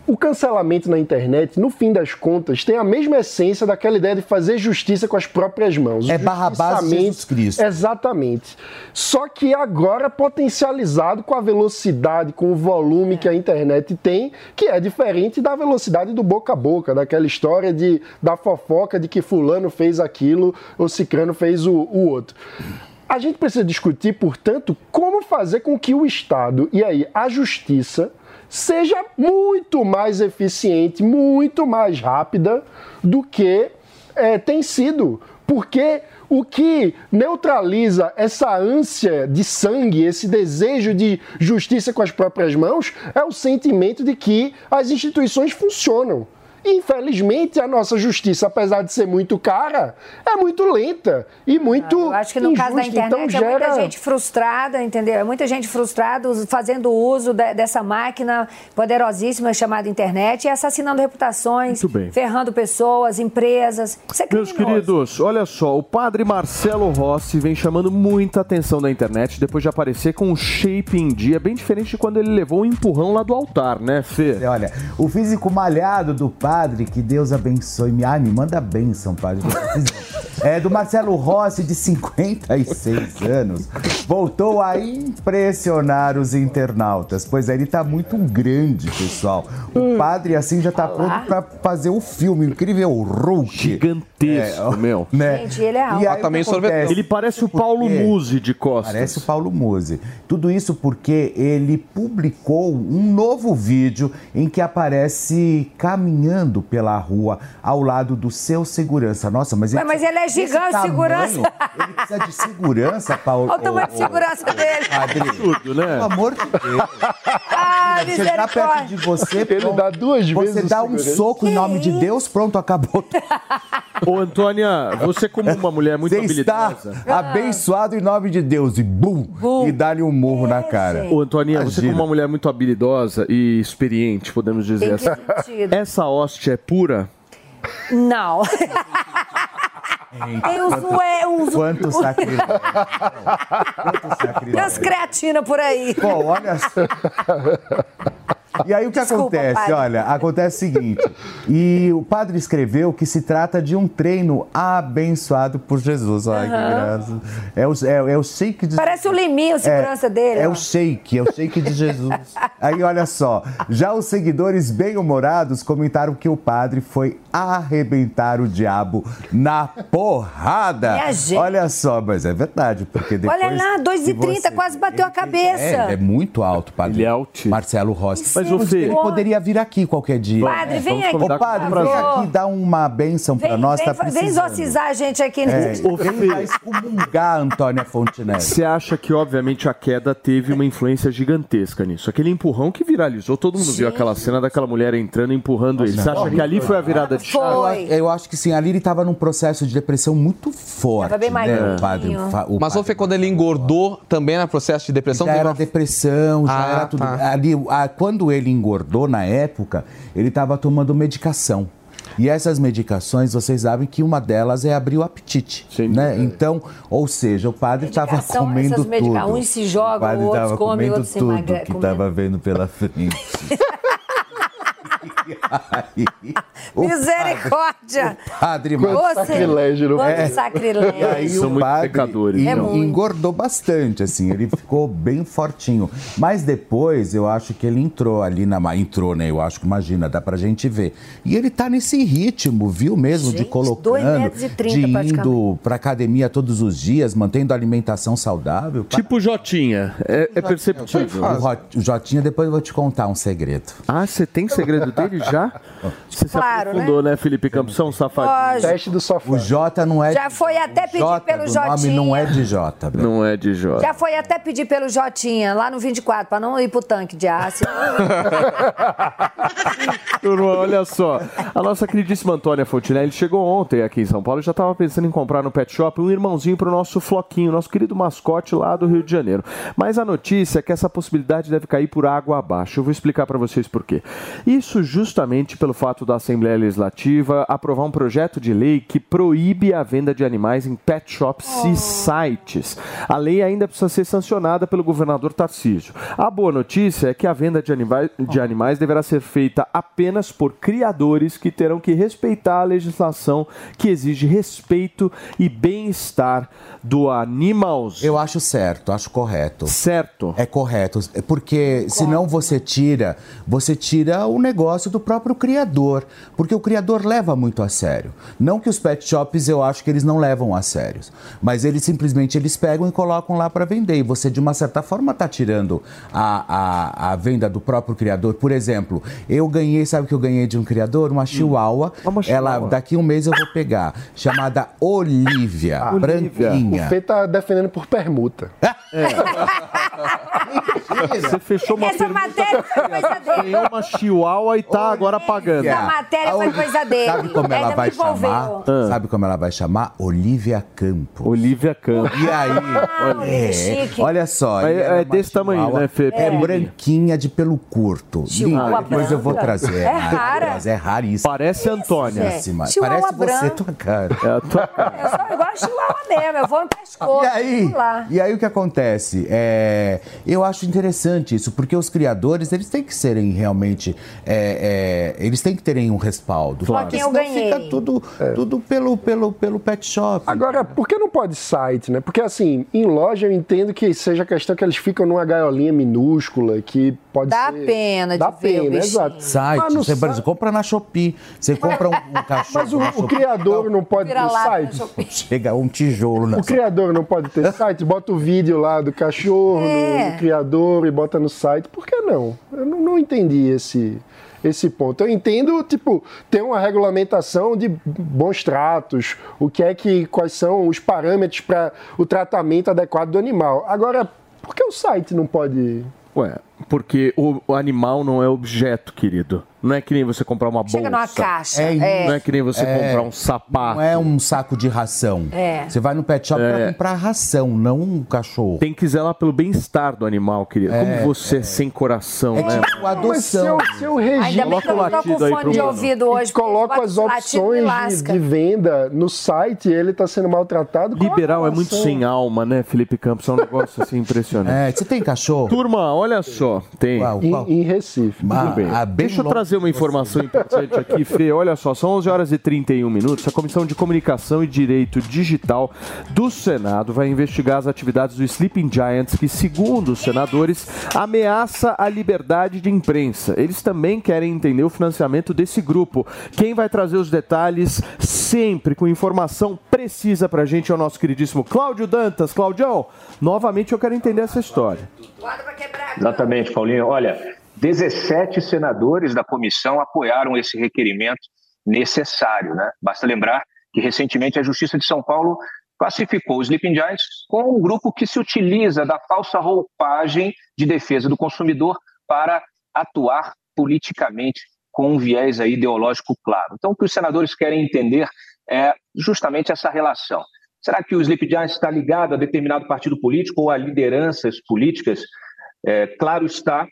o cancelamento na internet, no fim das contas, tem a mesma essência daquela ideia de fazer justiça com as próprias mãos. É Barrabás Jesus Cristo. Exatamente. Só que agora potencializado com a velocidade, com o volume que a internet tem, que é diferente da velocidade do boca a boca, daquela história de, da fofoca de que fulano fez aquilo ou cicrano fez o, o outro. A gente precisa discutir, portanto, como fazer com que o Estado e aí a justiça seja muito mais eficiente, muito mais rápida do que eh, tem sido. Porque o que neutraliza essa ânsia de sangue, esse desejo de justiça com as próprias mãos, é o sentimento de que as instituições funcionam. Infelizmente, a nossa justiça, apesar de ser muito cara, é muito lenta e muito. Eu acho que no caso da injusta. internet então, é muita gera... gente frustrada, entendeu? É muita gente frustrada us- fazendo uso de- dessa máquina poderosíssima chamada internet e assassinando reputações, ferrando pessoas, empresas. Isso é Meus queridos, olha só, o padre Marcelo Rossi vem chamando muita atenção da internet depois de aparecer com um shape em dia, bem diferente de quando ele levou um empurrão lá do altar, né, Fê? Olha, o físico malhado do padre, que Deus abençoe. Me, ai, me manda bênção, padre. [LAUGHS] É do Marcelo Rossi, de 56 anos, voltou a impressionar os internautas, pois ele tá muito grande, pessoal. O padre, assim, já tá pronto pra fazer o filme, incrível Hulk. Gigantesco, meu. [LAUGHS] Né? Gente, ele é alto. E aí, o que acontece? Ele parece o Paulo Musi de costas. Parece o Paulo Musi. Tudo isso porque ele publicou um novo vídeo em que aparece caminhando pela rua ao lado do seu segurança. Nossa, mas Ué, mas ele é gigante, tamanho, segurança. Ele precisa de segurança, Paulo. Olha o tamanho de ô, ô, segurança dele. Padre, Absurdo, né? pelo amor de Deus. Ah, Chegar perto misericórdia. de você, Ele pronto. dá duas você vezes dá o um segurança. soco em nome de Deus, pronto, acabou. [LAUGHS] Ô, Antônia, você como uma mulher muito Você está habilidosa... abençoado em nome de Deus e bum, e dá-lhe um murro na cara. Ô, Antoninha, você Imagina. como uma mulher muito habilidosa e experiente, podemos dizer Em que assim. sentido? Essa hóstia é pura? Não. Tem uns, ué, uns, Quanto sacrilégio. Quanto tem umas sacrilégio. creatina por aí. Bom, olha só. E aí o que Desculpa, acontece? padre. Olha, acontece o seguinte. E o padre escreveu que se trata de um treino abençoado por Jesus. Ai, que graça. É o, é, é o shake de Parece o Liminho, a segurança dele. É ó. o shake, é o shake de Jesus. [LAUGHS] Aí olha só, já os seguidores bem-humorados comentaram que o padre foi arrebentar o diabo na porrada. Minha gente. Olha só, mas é verdade, porque depois Olha lá, que 2,30, você- quase bateu a cabeça. É, é muito alto, padre. Ele é altíssimo. Marcelo Rossi. Mas o Fê... Ele poderia vir aqui qualquer dia. Padre, vem aqui, Ô, padre, por vem aqui dar uma bênção pra Vem, nós, vem, tá vem exorcizar a gente aqui É, nesse vem pra excomungar a Antônia Fontenelle. Você acha que, obviamente, a queda teve uma influência gigantesca nisso? Aquele empurrão que viralizou, todo mundo viu aquela cena daquela mulher entrando e empurrando ele. Você acha que ali foi a virada de chave? Eu, acho- eu acho que sim, ali ele estava num processo de depressão muito forte. Tava bem né, o padre, fa- o Mas ou foi quando ele engordou também no processo de depressão? Já era uma- depressão, já Ah, era tudo. tá. Ali, a- quando ele engordou na época, ele estava tomando medicação. E essas medicações, vocês sabem que uma delas é abrir o apetite. né? Então, ou seja, o padre estava comendo essas medica- tudo. uns se jogam, o outros comem, outros se tudo emagre- que estava vendo pela [LAUGHS] frente. Aí, [LAUGHS] o Misericórdia! Padre Quanto Marcelo. sacrilégio, não É. Sacrilégio. E aí São o muito padre pecadores. É muito. engordou bastante, assim, ele ficou bem fortinho. Mas depois eu acho que ele entrou ali na. ma- Entrou, né? Eu acho que imagina, dá pra gente ver. E ele tá nesse ritmo, viu mesmo? de Gente, colocando, dois metros e trinta, de indo pra academia todos os dias, mantendo a alimentação saudável. Tipo Jotinha, é, é perceptível. O, o Jotinha, depois eu vou te contar um segredo. Ah, você tem segredo dele já? Você Claro, se aprofundou, né, Felipe Campos? São safadinho. Teste do sofá. O Jota não é. Já foi até pedir Jota pelo do nome Jotinha. não é de Jota. velho. Não é de Jota. Já foi até pedir pelo Jotinha, lá no 24, pra não ir pro tanque de ácido. [LAUGHS] Turma, olha só. A nossa queridíssima Antônia Fontinelli chegou ontem aqui em São Paulo e já estava pensando em comprar no pet shop um irmãozinho para o nosso Floquinho, nosso querido mascote lá do Rio de Janeiro. Mas a notícia é que essa possibilidade deve cair por água abaixo. Eu vou explicar para vocês por quê. Isso justamente pelo fato da Assembleia Legislativa aprovar um projeto de lei que proíbe a venda de animais em pet shops e sites. A lei ainda precisa ser sancionada pelo governador Tarcísio. A boa notícia é que a venda de animais, de animais deverá ser feita apenas por criadores que terão que respeitar a legislação que exige respeito e bem-estar do animalzinho. Eu acho certo, acho correto. Certo. É correto, porque senão você tira, você tira o negócio do próprio criador, porque o criador leva muito a sério. Não que os pet shops eu acho que eles não levam a sério, mas eles simplesmente eles pegam e colocam lá para vender e você de uma certa forma está tirando a, a, a venda do próprio criador. Por exemplo, eu ganhei, sabe o que eu ganhei de um criador? Uma chihuahua. Ela daqui um mês eu vou pegar, chamada Olivia, Ah, branquinha. O Fê tá defendendo por permuta. Você fechou uma Essa matéria foi coisa dele. Ganhou uma chihuahua e tá agora pagando. Essa matéria foi coisa dele. Sabe como ela vai chamar? Sabe como ela vai chamar? Olivia Campos. Olivia Campos. E aí? Ah, é, olha só. É era uma desse tamanho, né, Fê? É É. branquinha de pelo curto. Chihuahua Linda, depois eu vou trazer. É rara. É raríssima. Parece Antônia. Parece você, tua cara. É a tua cara. Eu sou igual a chihuahua mesmo, eu vou no pescoço. E aí, vamos lá. e aí o que acontece? É, eu acho interessante isso, porque os criadores, eles têm que serem realmente, é, é, eles têm que terem um respaldo. Claro. Porque senão fica tudo, tudo pelo, pelo, pelo pet shop. Agora, por que não pode site, né? Porque assim, em loja eu entendo que seja questão que eles ficam numa gaiolinha minúscula, que pode Dá ser... pena de Dá ver o pena, bichinho. exato. Site, você, site- compra na Shopee. Você compra um, um cachorro Mas o, na o criador não pode ter site? [LAUGHS] Chega um tijolo na O criador não pode ter site? Bota o vídeo lá do cachorro, É. do, do criador e bota no site. Por que não? Eu não, não entendi esse, esse ponto. Eu entendo, tipo, ter uma regulamentação de bons tratos, o que é que, quais são os parâmetros para o tratamento adequado do animal. Agora, por que o site não pode... Ué, porque o, animal não é objeto, querido. Não é que nem você comprar uma Chega bolsa. numa caixa. É, É. Não é que nem você É. comprar um sapato. Não é um saco de ração. É. Você vai no pet shop É. pra comprar ração, não um cachorro. Tem que zelar pelo bem-estar do animal, querido. Como você é sem coração, É né? tipo Mas adoção. eu, se eu registro... Ainda bem que eu não tô com fone de ouvido hoje. porque as opções de, de venda no site e ele está sendo maltratado. Liberal é muito sem alma, né, Felipe Campos? É um negócio assim impressionante. É, você tem cachorro? Turma, olha só. Tem. Qual, qual? Em, em Recife. Ah, Tudo bem. ah, bem Deixa eu longe trazer uma informação importante aqui, Fê. Olha só, são 11 horas e 31 minutos. A Comissão de Comunicação e Direito Digital do Senado vai investigar as atividades do Sleeping Giants, que, segundo os senadores, ameaça a liberdade de imprensa. Eles também querem entender o financiamento desse grupo. Quem vai trazer os detalhes sempre com informação precisa pra gente é o nosso queridíssimo Cláudio Dantas. Claudião, novamente eu quero entender essa história. Exatamente, Paulinho. Olha, 17 senadores da comissão apoiaram esse requerimento necessário. Né? Basta lembrar que recentemente a Justiça de São Paulo classificou os Sleeping Giants como um grupo que se utiliza da falsa roupagem de defesa do consumidor para atuar politicamente com um viés aí ideológico claro. Então, o que os senadores querem entender é justamente essa relação. Será que o Sleep Giants está ligado a determinado partido político ou a lideranças políticas? É, claro está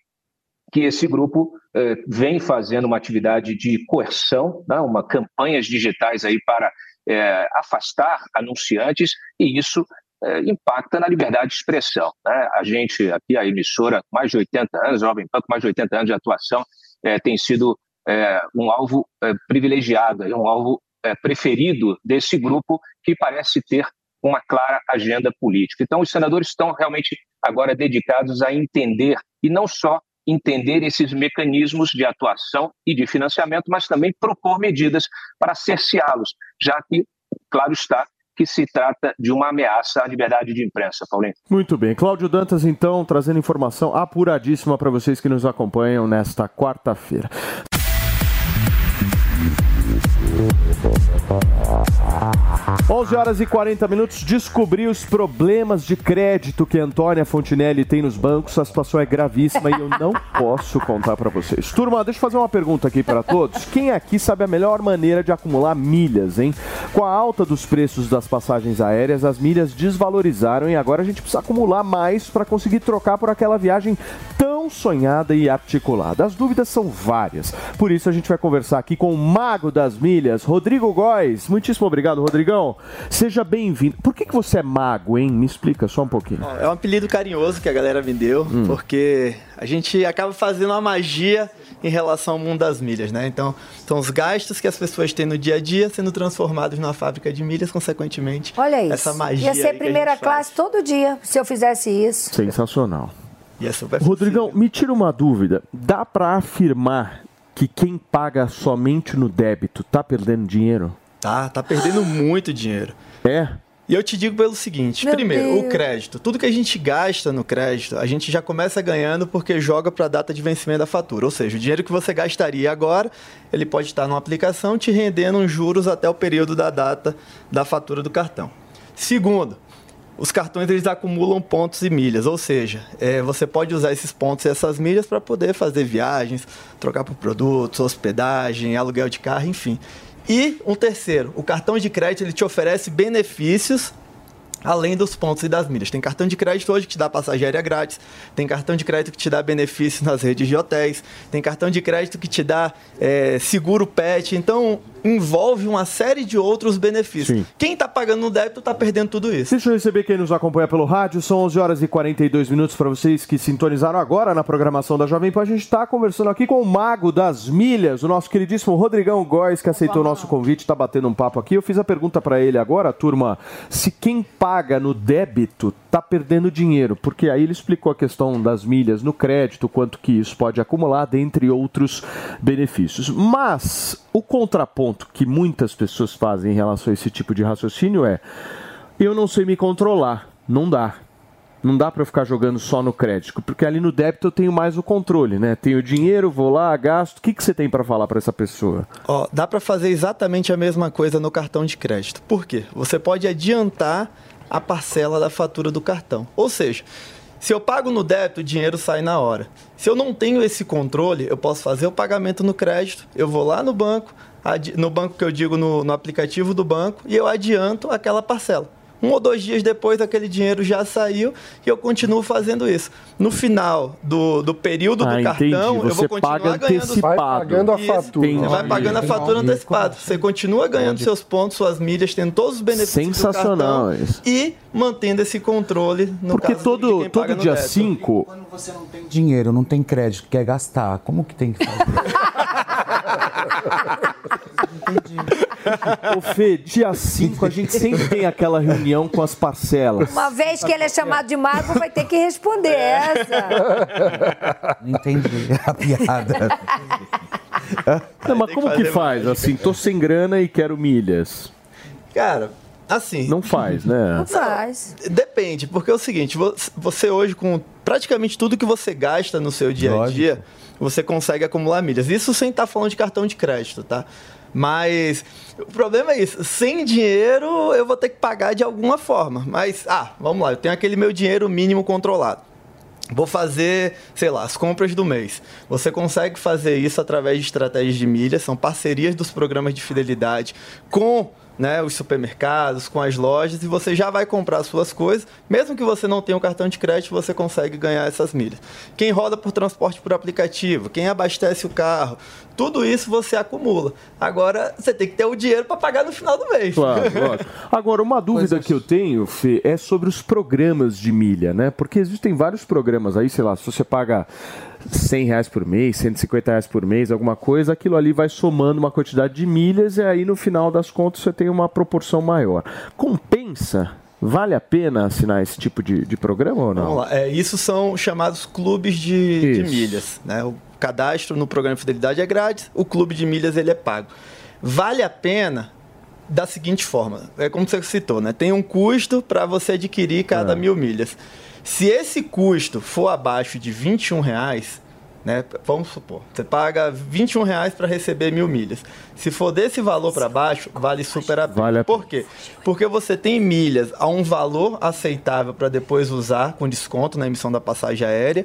que esse grupo é, vem fazendo uma atividade de coerção, né, uma campanhas digitais aí para é, afastar anunciantes e isso é, impacta na liberdade de expressão. Né? A gente aqui, a emissora, mais de 80 anos, Jovem Pan, mais de 80 anos de atuação, é, tem sido é, um alvo é, privilegiado, um alvo preferido desse grupo que parece ter uma clara agenda política. Então, os senadores estão realmente agora dedicados a entender, e não só entender esses mecanismos de atuação e de financiamento, mas também propor medidas para cerceá-los, já que, claro está, que se trata de uma ameaça à liberdade de imprensa, Paulinho. Muito bem. Cláudio Dantas, então, trazendo informação apuradíssima para vocês que nos acompanham nesta quarta-feira. 11 horas e 40 minutos. Descobri os problemas de crédito que Antônia Fontinelli tem nos bancos. A situação é gravíssima e eu não [LAUGHS] posso contar para vocês. Turma, deixa eu fazer uma pergunta aqui para todos. Quem aqui sabe a melhor maneira de acumular milhas, hein? Com a alta dos preços das passagens aéreas, as milhas desvalorizaram e agora a gente precisa acumular mais para conseguir trocar por aquela viagem tão sonhada e articulada. As dúvidas são várias. Por isso a gente vai conversar aqui com o mago das milhas, Rodrigo Góes. Muitíssimo obrigado, Rodrigão. Seja bem-vindo. Por que, que você é mago, hein? Me explica só um pouquinho. É um apelido carinhoso que a galera me deu, Hum. porque a gente acaba fazendo uma magia em relação ao mundo das milhas, né? Então, são os gastos que as pessoas têm no dia a dia sendo transformados numa fábrica de milhas, consequentemente. Olha isso. Essa magia. Ia ser primeira faz. classe todo dia se eu fizesse isso. Sensacional. E é super Rodrigão, me tira uma dúvida. Dá para afirmar que quem paga somente no débito tá perdendo dinheiro? Tá, tá perdendo muito dinheiro. É? E eu te digo pelo seguinte: Meu primeiro, o Deus. crédito. Tudo que a gente gasta no crédito, a gente já começa ganhando porque joga para a data de vencimento da fatura. Ou seja, o dinheiro que você gastaria agora, ele pode estar numa aplicação te rendendo uns juros até o período da data da fatura do cartão. Segundo, os cartões eles acumulam pontos e milhas, ou seja, é, você pode usar esses pontos e essas milhas para poder fazer viagens, trocar por produtos, hospedagem, aluguel de carro, enfim. E um terceiro, o cartão de crédito ele te oferece benefícios além dos pontos e das milhas. Tem cartão de crédito hoje que te dá passagem grátis, tem cartão de crédito que te dá benefícios nas redes de hotéis, tem cartão de crédito que te dá é, seguro pet, então envolve uma série de outros benefícios. Quem está pagando no débito está perdendo tudo isso. Deixa eu receber quem nos acompanha pelo rádio. São 11 horas e 42 minutos para vocês que sintonizaram agora na programação da Jovem Pan. A gente está conversando aqui com o mago das milhas, o nosso queridíssimo Rodrigão Góes, que aceitou o nosso convite, está batendo um papo aqui. Eu fiz a pergunta para ele agora, turma, se quem paga no débito está perdendo dinheiro, porque aí ele explicou a questão das milhas no crédito, quanto que isso pode acumular, dentre outros benefícios. Mas o contraponto que muitas pessoas fazem em relação a esse tipo de raciocínio é: eu não sei me controlar, não dá. Não dá para ficar jogando só no crédito, porque ali no débito eu tenho mais o controle, né? Tenho dinheiro, vou lá, gasto. O que, que você tem para falar para essa pessoa? Ó, dá para fazer exatamente a mesma coisa no cartão de crédito. Por quê? Você pode adiantar a parcela da fatura do cartão. Ou seja, se eu pago no débito, o dinheiro sai na hora. Se eu não tenho esse controle, eu posso fazer o pagamento no crédito, eu vou lá no banco, no banco que eu digo no, no aplicativo do banco, e eu adianto aquela parcela. Um ou dois dias depois, aquele dinheiro já saiu e eu continuo fazendo isso. No final do, do período Ah, do entendi. cartão, eu Você vou continuar paga ganhando. antecipado. Vai pagando a fatura. Você vai pagando a fatura Entendi. antecipada. Você continua ganhando seus pontos, suas milhas, tendo todos os benefícios Sensacional do cartão isso. e mantendo esse controle no Porque caso todo, de quem paga todo no dia débito. 5. Dinheiro, não tem crédito, quer gastar. Como que tem que fazer? [LAUGHS] Ô Fê, dia 5 a gente sempre tem aquela reunião com as parcelas. Uma vez que ele é chamado de mago, vai ter que responder essa. Não entendi a piada. Não, mas como que faz? Assim, tô sem grana e quero milhas. Cara, Assim. Não faz, né? Não faz. Depende, porque é o seguinte, vo- você hoje, com praticamente tudo que você gasta no seu dia a Lógico. Você consegue acumular milhas. Isso sem estar falando de cartão de crédito, tá? Mas o problema é isso. Sem dinheiro, eu vou ter que pagar de alguma forma. Mas, ah, vamos lá, eu tenho aquele meu dinheiro mínimo controlado. Vou fazer, sei lá, as compras do mês. Você consegue fazer isso através de estratégias de milhas, são parcerias dos programas de fidelidade com né, os supermercados, com as lojas, e você já vai comprar as suas coisas. Mesmo que você não tenha um cartão de crédito, você consegue ganhar essas milhas. Quem roda por transporte por aplicativo, quem abastece o carro, tudo isso você acumula. Agora, você tem que ter o dinheiro para pagar no final do mês. Claro, [LAUGHS] lógico. Agora, uma dúvida que eu tenho, Fê, é sobre os programas de milha, né? Porque existem vários programas aí, sei lá, se você paga 100 reais por mês, 150 reais por mês, alguma coisa, aquilo ali vai somando uma quantidade de milhas e aí no final das contas você tem uma proporção maior. Compensa? Vale a pena assinar esse tipo de, de programa ou não? Vamos lá. É, isso são chamados clubes de, de milhas. Né? O cadastro no programa de fidelidade é grátis, o clube de milhas ele é pago. Vale a pena da seguinte forma: é como você citou, né? tem um custo para você adquirir cada mil milhas. Se esse custo for abaixo de 21 reais, né? Vamos supor, você paga 21 reais para receber mil milhas. Se for desse valor para baixo, vale super a pena. Vale a Por quê? Porque você tem milhas a um valor aceitável para depois usar com desconto na emissão da passagem aérea.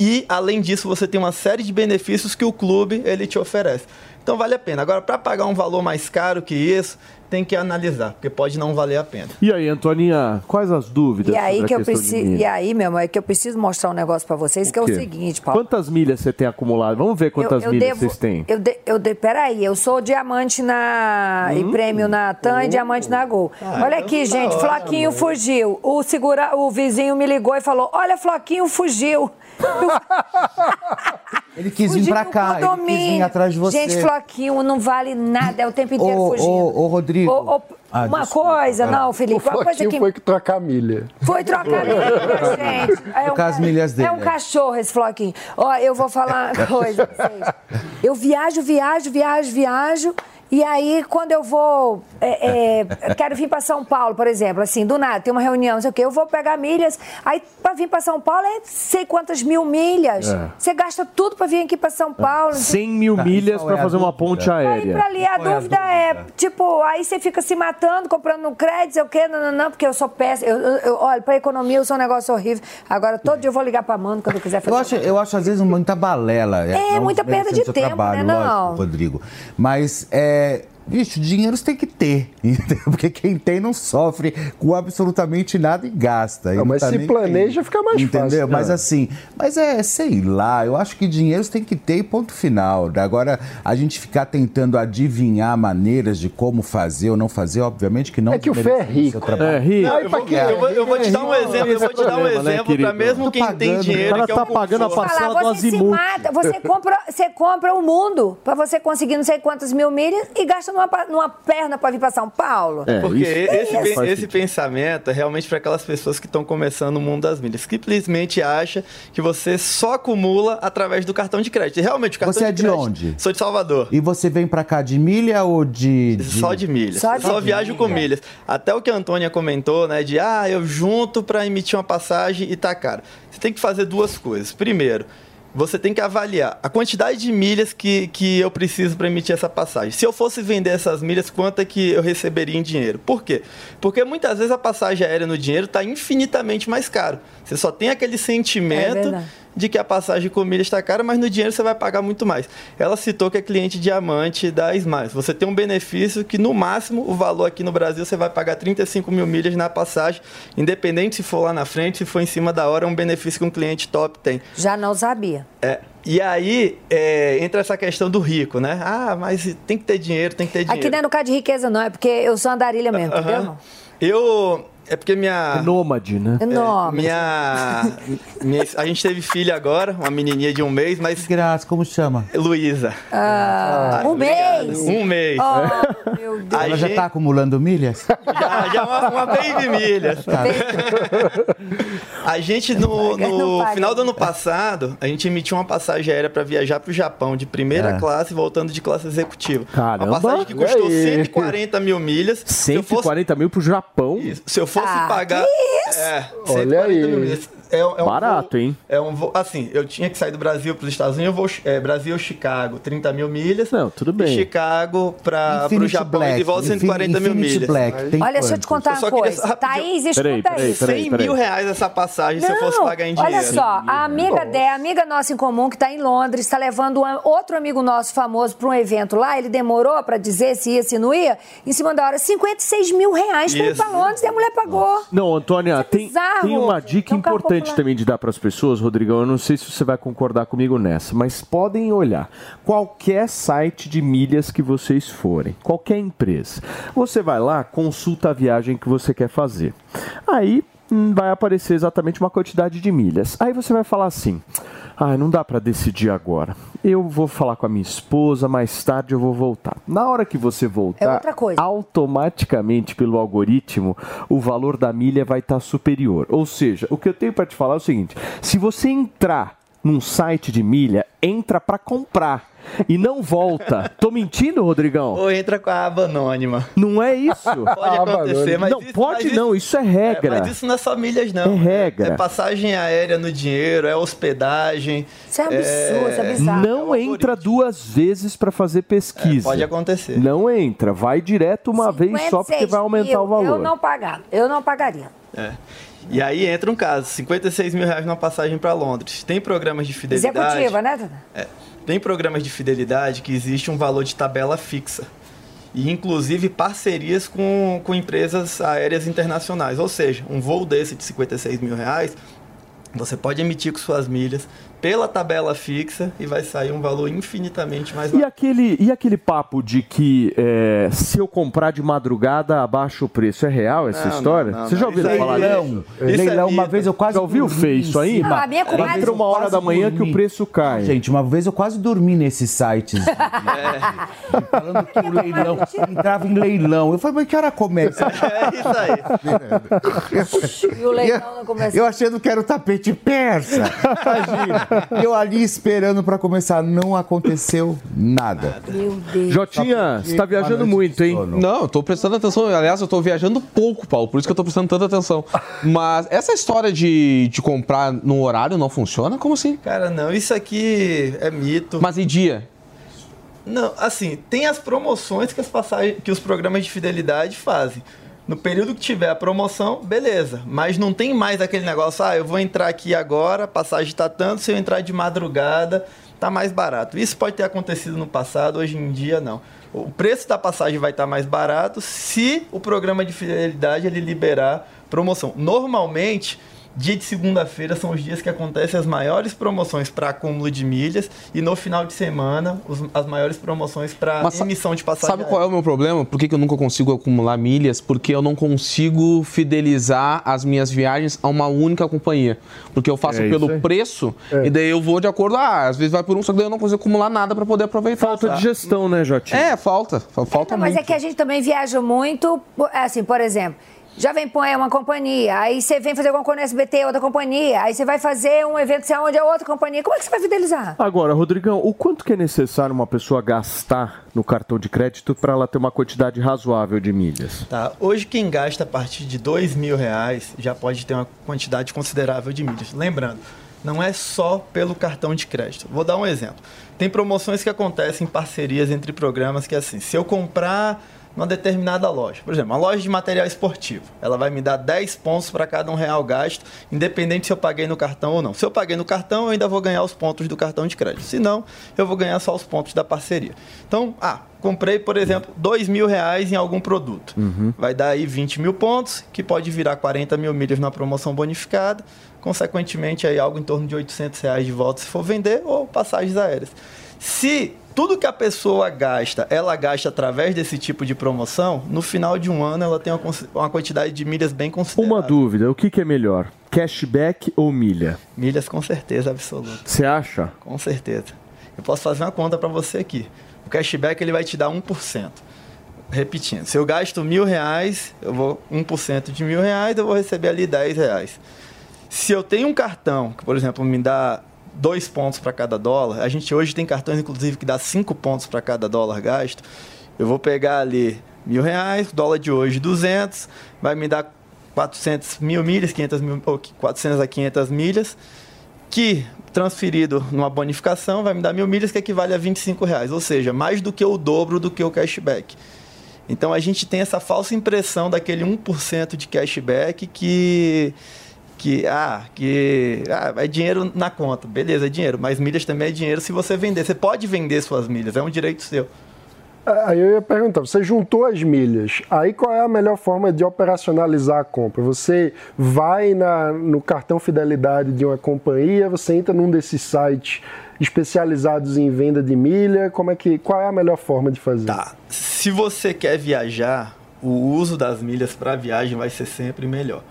E, além disso, você tem uma série de benefícios que o clube ele te oferece. Então, vale a pena. Agora, para pagar um valor mais caro que isso, tem que analisar, porque pode não valer a pena. E aí, Antoninha, quais as dúvidas E aí sobre que a eu preciso, e aí, meu amor, é que eu preciso mostrar um negócio pra vocês, que é o seguinte, Paulo. Quantas milhas você tem acumulado? Vamos ver quantas eu, eu milhas devo, vocês têm. Eu, de, eu de, peraí, eu sou diamante na e prêmio na TAM e diamante na Gol. Olha aqui, então tá gente, ótimo. Floquinho fugiu. O segura, o vizinho me ligou e falou: "Olha, Floquinho fugiu". [LAUGHS] Ele quis vir pra cá, ele quis vir atrás de você. Gente, Floquinho não vale nada, é o tempo inteiro Ô, fugindo. ô, ô, Rodrigo. Ô, ô, Ah, uma desculpa. coisa, não, Felipe, O uma coisa Floquinho que foi que trocar milha. foi trocar milha, [LAUGHS] gente. É Com as milhas dele. É um cachorro esse floquinho. Ó, eu vou falar uma coisa pra vocês. Eu viajo, viajo, viajo, viajo. E aí, quando eu vou. é, é, quero vir para São Paulo, por exemplo, assim, do nada, tem uma reunião, não sei o quê, eu vou pegar milhas. Aí, para vir para São Paulo, é sei quantas mil milhas. É. Você gasta tudo para vir aqui para São Paulo. não sei 100 mil Tá, milhas para é fazer uma dúvida? ponte Aí aérea. pra ali, a Qual é a dúvida é, dúvida? tipo, aí você fica se matando, comprando no crédito, sei o quê, não, não, não, porque eu sou péssima. Eu, eu, eu- olha, pra economia eu sou um negócio horrível. Agora, todo dia eu vou ligar pra Mano quando eu quiser fazer. Eu acho, eu acho às vezes muita balela. É, não muita perda de tempo, trabalho, né, não? lógico, Rodrigo. Mas, é, fue bicho, dinheiro você tem que ter. [LAUGHS] entendeu? Porque quem tem não sofre com absolutamente nada e gasta. Não, mas tá se planeja, aí. fica mais Entendeu? fácil, Mas né? assim, mas é, sei lá, eu acho que dinheiro você tem que ter e ponto final. Agora, a gente ficar tentando adivinhar maneiras de como fazer ou não fazer, obviamente que não É que o Fê é rico. trabalho. É, rico. Não, eu, vou, eu vou- eu vou te dar um exemplo, eu vou te dar um problema, né, exemplo para mesmo Tô quem tem pagando, dinheiro. o cara que é um tá pagando a parcela do Falar, você se azimuth. mata, você compra, você compra o mundo pra você conseguir não sei quantas mil milhas e gasta numa, numa perna pra vir pra São Paulo. É, Porque isso- esse, faz esse pensamento é realmente para aquelas pessoas que estão começando no mundo das milhas, que simplesmente acha que você só acumula através do cartão de crédito. E realmente, o cartão Você é de crédito- onde? Sou de Salvador. E você vem pra cá de milha ou de. de- Só de milhas. Só Só, de só viajo com milhas. Até o que a Antônia comentou, né? De ah, eu junto para emitir uma passagem e tá caro. Você tem que fazer duas coisas. Primeiro, você tem que avaliar a quantidade de milhas que, que eu preciso para emitir essa passagem. Se eu fosse vender essas milhas, quanto é que eu receberia em dinheiro? Por quê? Porque muitas vezes a passagem aérea no dinheiro está infinitamente mais caro. Você só tem aquele É sentimento verdade. De que a passagem com milha está cara, mas no dinheiro você vai pagar muito mais. Ela citou que é cliente diamante da Smiles. Você tem um benefício que, no máximo, o valor aqui no Brasil você vai pagar 35 mil milhas na passagem, independente se for lá na frente, se for em cima da hora, é um benefício que um cliente top tem. Já não sabia. É, e aí é, entra essa questão do rico, né? Ah, mas tem que ter dinheiro, tem que ter dinheiro. Aqui não é no caso de riqueza, não, é porque eu sou andarilha mesmo, Aham. entendeu? Eu, É porque minha. É nômade, né? É nômade. Minha, minha- A gente teve filha agora, uma menininha de um mês, mas. Graça, como chama? Luísa. Ah, um mês. Um mês. Oh, meu Deus. Ela já gente- tá acumulando milhas? Já, já uma, uma baby milhas. Tá. A gente, no, no final do ano passado, a gente emitiu uma passagem aérea para viajar para o Japão, de primeira É. classe, voltando de classe executiva. Caramba! Uma passagem que custou E aí? 140 mil milhas. Se eu fosse, 140 mil pro Japão? se eu fosse Ah, pagar... que isso? É, Olha 140 mil aí. milhas. É, é um Barato, voo- hein? É um voo, assim, eu tinha que sair do Brasil para os Estados Unidos, eu vou é, Brasil-Chicago, 30 mil milhas. Não, tudo bem. E Chicago para o Japão, Black, de volta 140 mil Infinity milhas. Black, tem Olha, deixa eu te contar Eu uma queria coisa. rapidinho- Thaís, Peraí, escuta peraí, isso. peraí. 100 mil reais essa passagem se eu fosse pagar em dinheiro. Olha só, a amiga dela, amiga nossa em comum que está em Londres, está levando um- outro amigo nosso famoso para um evento lá. Ele demorou para dizer se ia, se não ia. Em cima da hora, 56 mil reais para ir para Londres e a mulher pagou. Não, Antônia, tem, bizarro. tem uma dica É um carro importante popular. também de dar para as pessoas, Rodrigão. Eu não sei se você vai concordar comigo nessa, mas podem olhar qualquer site de milhas que vocês forem, qualquer empresa. Você vai lá, consulta a viagem que você quer fazer. Aí hum, vai aparecer exatamente uma quantidade de milhas. Aí você vai falar assim: ah, não dá para decidir agora. Eu vou falar com a minha esposa, mais tarde eu vou voltar. Na hora que você voltar, É automaticamente pelo algoritmo, o valor da milha vai estar superior. Ou seja, o que eu tenho para te falar é o seguinte: se você entrar num site de milha, entra para comprar e não volta. Tô mentindo, Rodrigão? Ou entra com a aba anônima. Não é isso? Pode acontecer, mas não isso- pode mas não, isso é regra. É, mas isso não é só milhas, não. É regra. É passagem aérea no dinheiro, é hospedagem. Isso é absurdo, isso é bizarro. Não entra duas vezes para fazer pesquisa. É, pode acontecer. Não entra, vai direto uma vez só porque 56 vai aumentar o mil, valor. Eu não pagar. Eu não pagaria. É. E aí entra um caso, 56 mil reais numa passagem para Londres. Tem programas de fidelidade. Executiva, né, Tata? É. Tem programas de fidelidade que existe um valor de tabela fixa. E inclusive parcerias com, com empresas aéreas internacionais. Ou seja, um voo desse de 56 mil reais, você pode emitir com suas milhas pela tabela fixa e vai sair um valor infinitamente mais E aquele, e aquele papo de que é, se eu comprar de madrugada, abaixa o preço, é real essa Não, história? não, não, Você já não. ouviu falar aí- disso? Leilão. Leilão, uma vez eu quase Já ouviu dormi feio isso aí? Ah, a minha comadre- Entra uma hora da manhã que o preço cai. Gente, uma vez eu quase dormi nesses sites. [LAUGHS] Falando que o leilão entrava em leilão. Eu falei, mas que hora começa? [LAUGHS] É isso aí. [LAUGHS] E o leilão não começa. Eu achando que era o tapete persa. Imagina. Eu ali esperando pra começar. Não aconteceu nada. Meu Deus. Jotinha, você tá viajando muito, hein? Não, eu tô prestando atenção. Aliás, eu tô viajando pouco, Paulo, por isso que eu tô prestando tanta atenção. Mas essa história de, de comprar no horário não funciona? Como assim? Cara, não, isso aqui é mito. Mas em dia? Não, assim, tem as promoções que, as passagens, que os programas de fidelidade fazem. No período que tiver a promoção, beleza. Mas não tem mais aquele negócio, ah, eu vou entrar aqui agora, a passagem tá tanto, se eu entrar de madrugada, tá mais barato. Isso pode ter acontecido no passado, hoje em dia não. O preço da passagem vai estar mais barato se o programa de fidelidade ele liberar promoção. Normalmente, dia de segunda-feira são os dias que acontecem as maiores promoções para acúmulo de milhas e no final de semana os- as maiores promoções para Mas emissão de passagem. Sabe qual é o meu problema? Por que, que eu nunca consigo acumular milhas? Porque eu não consigo fidelizar as minhas viagens a uma única companhia. Porque eu faço É pelo aí. preço É. e daí eu vou de acordo. Ah, às vezes vai por um, só que daí eu não consigo acumular nada para poder aproveitar. Falta de gestão, né, Jotinha? É, falta. Fa- Falta Não, mas muito. é que a gente também viaja muito, assim, por exemplo, Jovem Pan é uma companhia, aí você vem fazer alguma coisa no SBT, é outra companhia, aí você vai fazer um evento sei onde é outra companhia. Como é que você vai fidelizar? Agora, Rodrigão, o quanto que é necessário uma pessoa gastar no cartão de crédito para ela ter uma quantidade razoável de milhas? Tá, hoje quem gasta a partir de dois mil reais já pode ter uma quantidade considerável de milhas. Lembrando, não é só pelo cartão de crédito. Vou dar um exemplo. Tem promoções que acontecem em parcerias entre programas que é assim, se eu comprar numa determinada loja, por exemplo, uma loja de material esportivo, ela vai me dar 10 pontos para cada um real gasto, independente se eu paguei no cartão ou não. Se eu paguei no cartão, eu ainda vou ganhar os pontos do cartão de crédito. Se não, eu vou ganhar só os pontos da parceria. Então, ah, comprei, por exemplo, dois mil reais em algum produto. Vai dar aí 20 mil pontos, que pode virar 40 mil milhas na promoção bonificada. Consequentemente, aí algo em torno de 800 reais de volta se for vender ou passagens aéreas. Se tudo que a pessoa gasta, ela gasta através desse tipo de promoção, no final de um ano ela tem uma, uma quantidade de milhas bem considerável. Uma dúvida, o que, que é melhor? Cashback ou milha? Milhas com certeza absoluta. Você acha? Com certeza. Eu posso fazer uma conta para você aqui. O cashback ele vai te dar 1%. Repetindo, se eu gasto mil reais, eu vou 1% de mil reais, eu vou receber ali 10 reais. Se eu tenho um cartão que, por exemplo, me dá dois pontos para cada dólar, a gente hoje tem cartões, inclusive, que dá cinco pontos para cada dólar gasto, eu vou pegar ali mil reais, dólar de hoje 200, vai me dar 400 mil milhas, 500 mil, ou 400 a 500 milhas, que transferido numa bonificação vai me dar mil milhas, que equivale a 25 reais, ou seja, mais do que o dobro do que o cashback. Então a gente tem essa falsa impressão daquele 1% de cashback que que ah, que ah, é dinheiro na conta. Beleza, é dinheiro, mas milhas também é dinheiro se você vender. Você pode vender suas milhas, é um direito seu. Aí eu ia perguntar, você juntou as milhas, aí qual é a melhor forma de operacionalizar a compra? Você vai na, no cartão fidelidade de uma companhia, você entra num desses sites especializados em venda de milha, como é que, qual é a melhor forma de fazer? Tá. Se você quer viajar, o uso das milhas para viagem vai ser sempre melhor.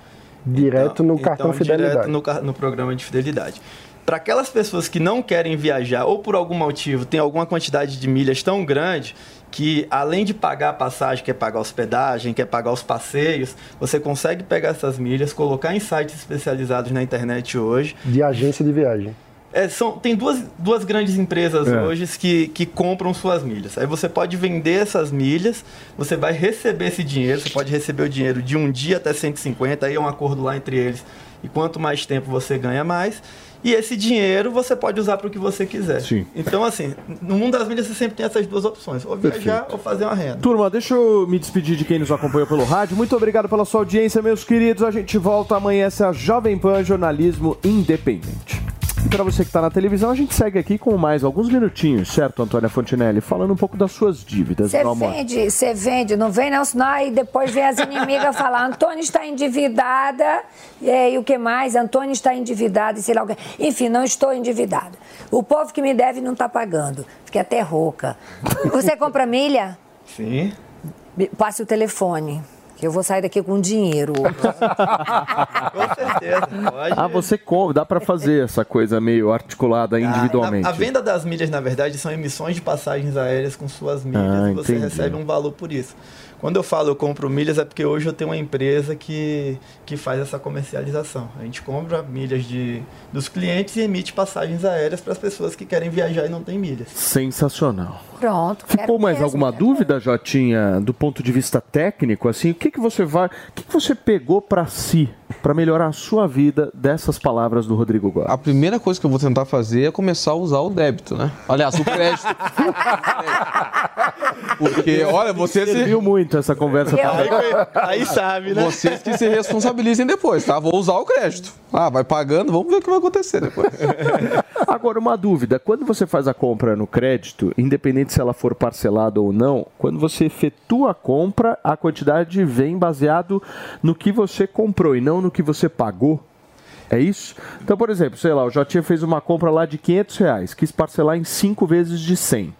Direto no cartão então, fidelidade. Direto no, car- no programa de fidelidade. Para aquelas pessoas que não querem viajar ou por algum motivo tem alguma quantidade de milhas tão grande que além de pagar a passagem, quer pagar a hospedagem, quer pagar os passeios, você consegue pegar essas milhas, colocar em sites especializados na internet hoje. De agência de viagem. É, são, tem duas, duas grandes empresas É. hoje que, que compram suas milhas. Aí você pode vender essas milhas, você vai receber esse dinheiro, você pode receber o dinheiro de um dia até 150, aí é um acordo lá entre eles. E quanto mais tempo você ganha mais. E esse dinheiro você pode usar para o que você quiser. Sim. Então, assim, no mundo das milhas você sempre tem essas duas opções: ou viajar Perfeito. ou fazer uma renda. Turma, deixa eu me despedir de quem nos acompanhou pelo rádio. Muito obrigado pela sua audiência, meus queridos. A gente volta amanhã, essa é a Jovem Pan Jornalismo Independente. E para você que está na televisão, a gente segue aqui com mais alguns minutinhos, certo, Antônia Fontinelli? Falando um pouco das suas dívidas, Você meu amor. vende, você vende, não vem não, senão aí depois vem as inimigas [LAUGHS] falar, Antônio está endividada, e, aí, o que mais? Antônio está endividada, e sei lá o que. Enfim, não estou endividada. O povo que me deve não está pagando. Fiquei até rouca. Você compra milha? Sim. Me- Passe o telefone, eu vou sair daqui com dinheiro. [LAUGHS] Com certeza. Pode. Ah, você compra, dá para fazer essa coisa meio articulada individualmente. A, a venda das milhas, na verdade, são emissões de passagens aéreas com suas milhas Ah, e você entendi. recebe um valor por isso. Quando eu falo eu compro milhas é porque hoje eu tenho uma empresa que, que faz essa comercialização. A gente compra milhas de, dos clientes e emite passagens aéreas para as pessoas que querem viajar e não têm milhas. Sensacional. Pronto. Ficou mais alguma dúvida, Jotinha, do ponto de vista técnico? Assim, o que, que você vai, o que, que você pegou para si para melhorar a sua vida dessas palavras do Rodrigo Góes? A primeira coisa que eu vou tentar fazer é começar a usar o débito, né? Aliás, o crédito. [LAUGHS] Porque, olha, vocês. Você viu muito essa conversa. Aí, aí sabe, né? Vocês que se responsabilizem depois, tá? Vou usar o crédito. Ah, vai pagando, vamos ver o que vai acontecer depois. [LAUGHS] Agora, uma dúvida: quando você faz a compra no crédito, independente se ela for parcelada ou não, quando você efetua a compra, a quantidade vem baseado no que você comprou e não no que você pagou. É isso? Então, por exemplo, sei lá, o Jotinha fez uma compra lá de 500 reais, quis parcelar em 5 vezes de 100.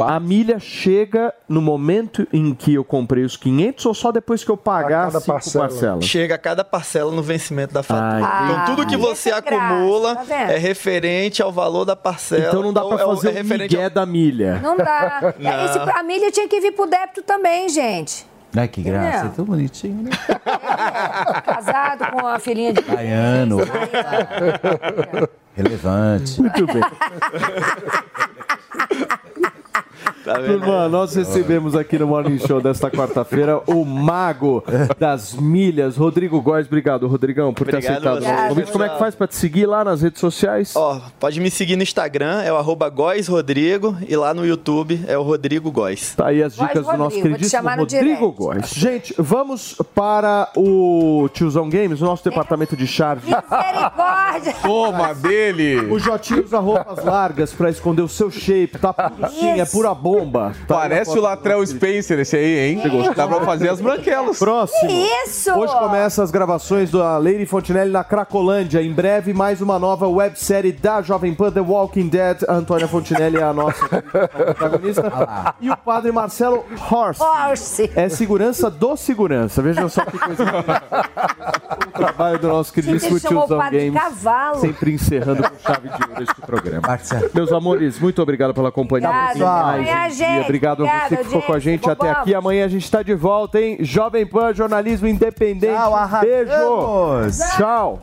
A milha chega no momento em que eu comprei os 500 ou só depois que eu pagar cada 5 parcela. parcelas? Chega a cada parcela no vencimento da fatura. Ah, então tudo que entendi. você é graça, acumula tá vendo? é referente ao valor da parcela. Então não dá pra é o- fazer é o referente migué da milha. Não dá. Não. [LAUGHS] É, esse- a milha tinha que vir pro débito também, gente. Ai, que graça, é tão bonitinho, né? [LAUGHS] Casado com a filhinha de. Baiano. Relevante. Muito bem. [LAUGHS] Tá vendo? Turma, nós recebemos aqui no Morning Show desta quarta-feira o mago das milhas, Rodrigo Góes. Obrigado, Rodrigão, por ter Obrigado aceitado o convite. Como é que faz pra te seguir lá nas redes sociais? Ó, pode me seguir no Instagram, é o arroba Góes Rodrigo, e lá no YouTube é o Rodrigo Góes. Tá aí as Góes dicas do nosso Rodrigo, queridíssimo Rodrigo Góes. Gente, vamos para o Tiozão Games, o nosso departamento de charge. Misericórdia! Toma dele! O Jotinho usa roupas largas pra esconder o seu shape, tá sim, é pura bomba. Tá Parece o Latrell Spencer esse aí, hein? Dá pra fazer as branquelas. Próximo. Isso! Hoje começa as gravações da Lady Fontinelli na Cracolândia. Em breve, mais uma nova websérie da Jovem Pan, The Walking Dead. A Antônia Fontinelli é a nossa protagonista. E o padre Marcelo Horst. Horst. É segurança do segurança. Vejam só que coisa. o trabalho do nosso queridíssimo tiozão Games. cavalo. Sempre encerrando com chave de ouro este programa. Meus amores, muito obrigado pela companhia. Obrigado. Mais gente. Obrigado a você que ficou com a gente até aqui. Amanhã a gente está de volta, hein? Jovem Pan, jornalismo independente. Tchau, Beijo. Tchau.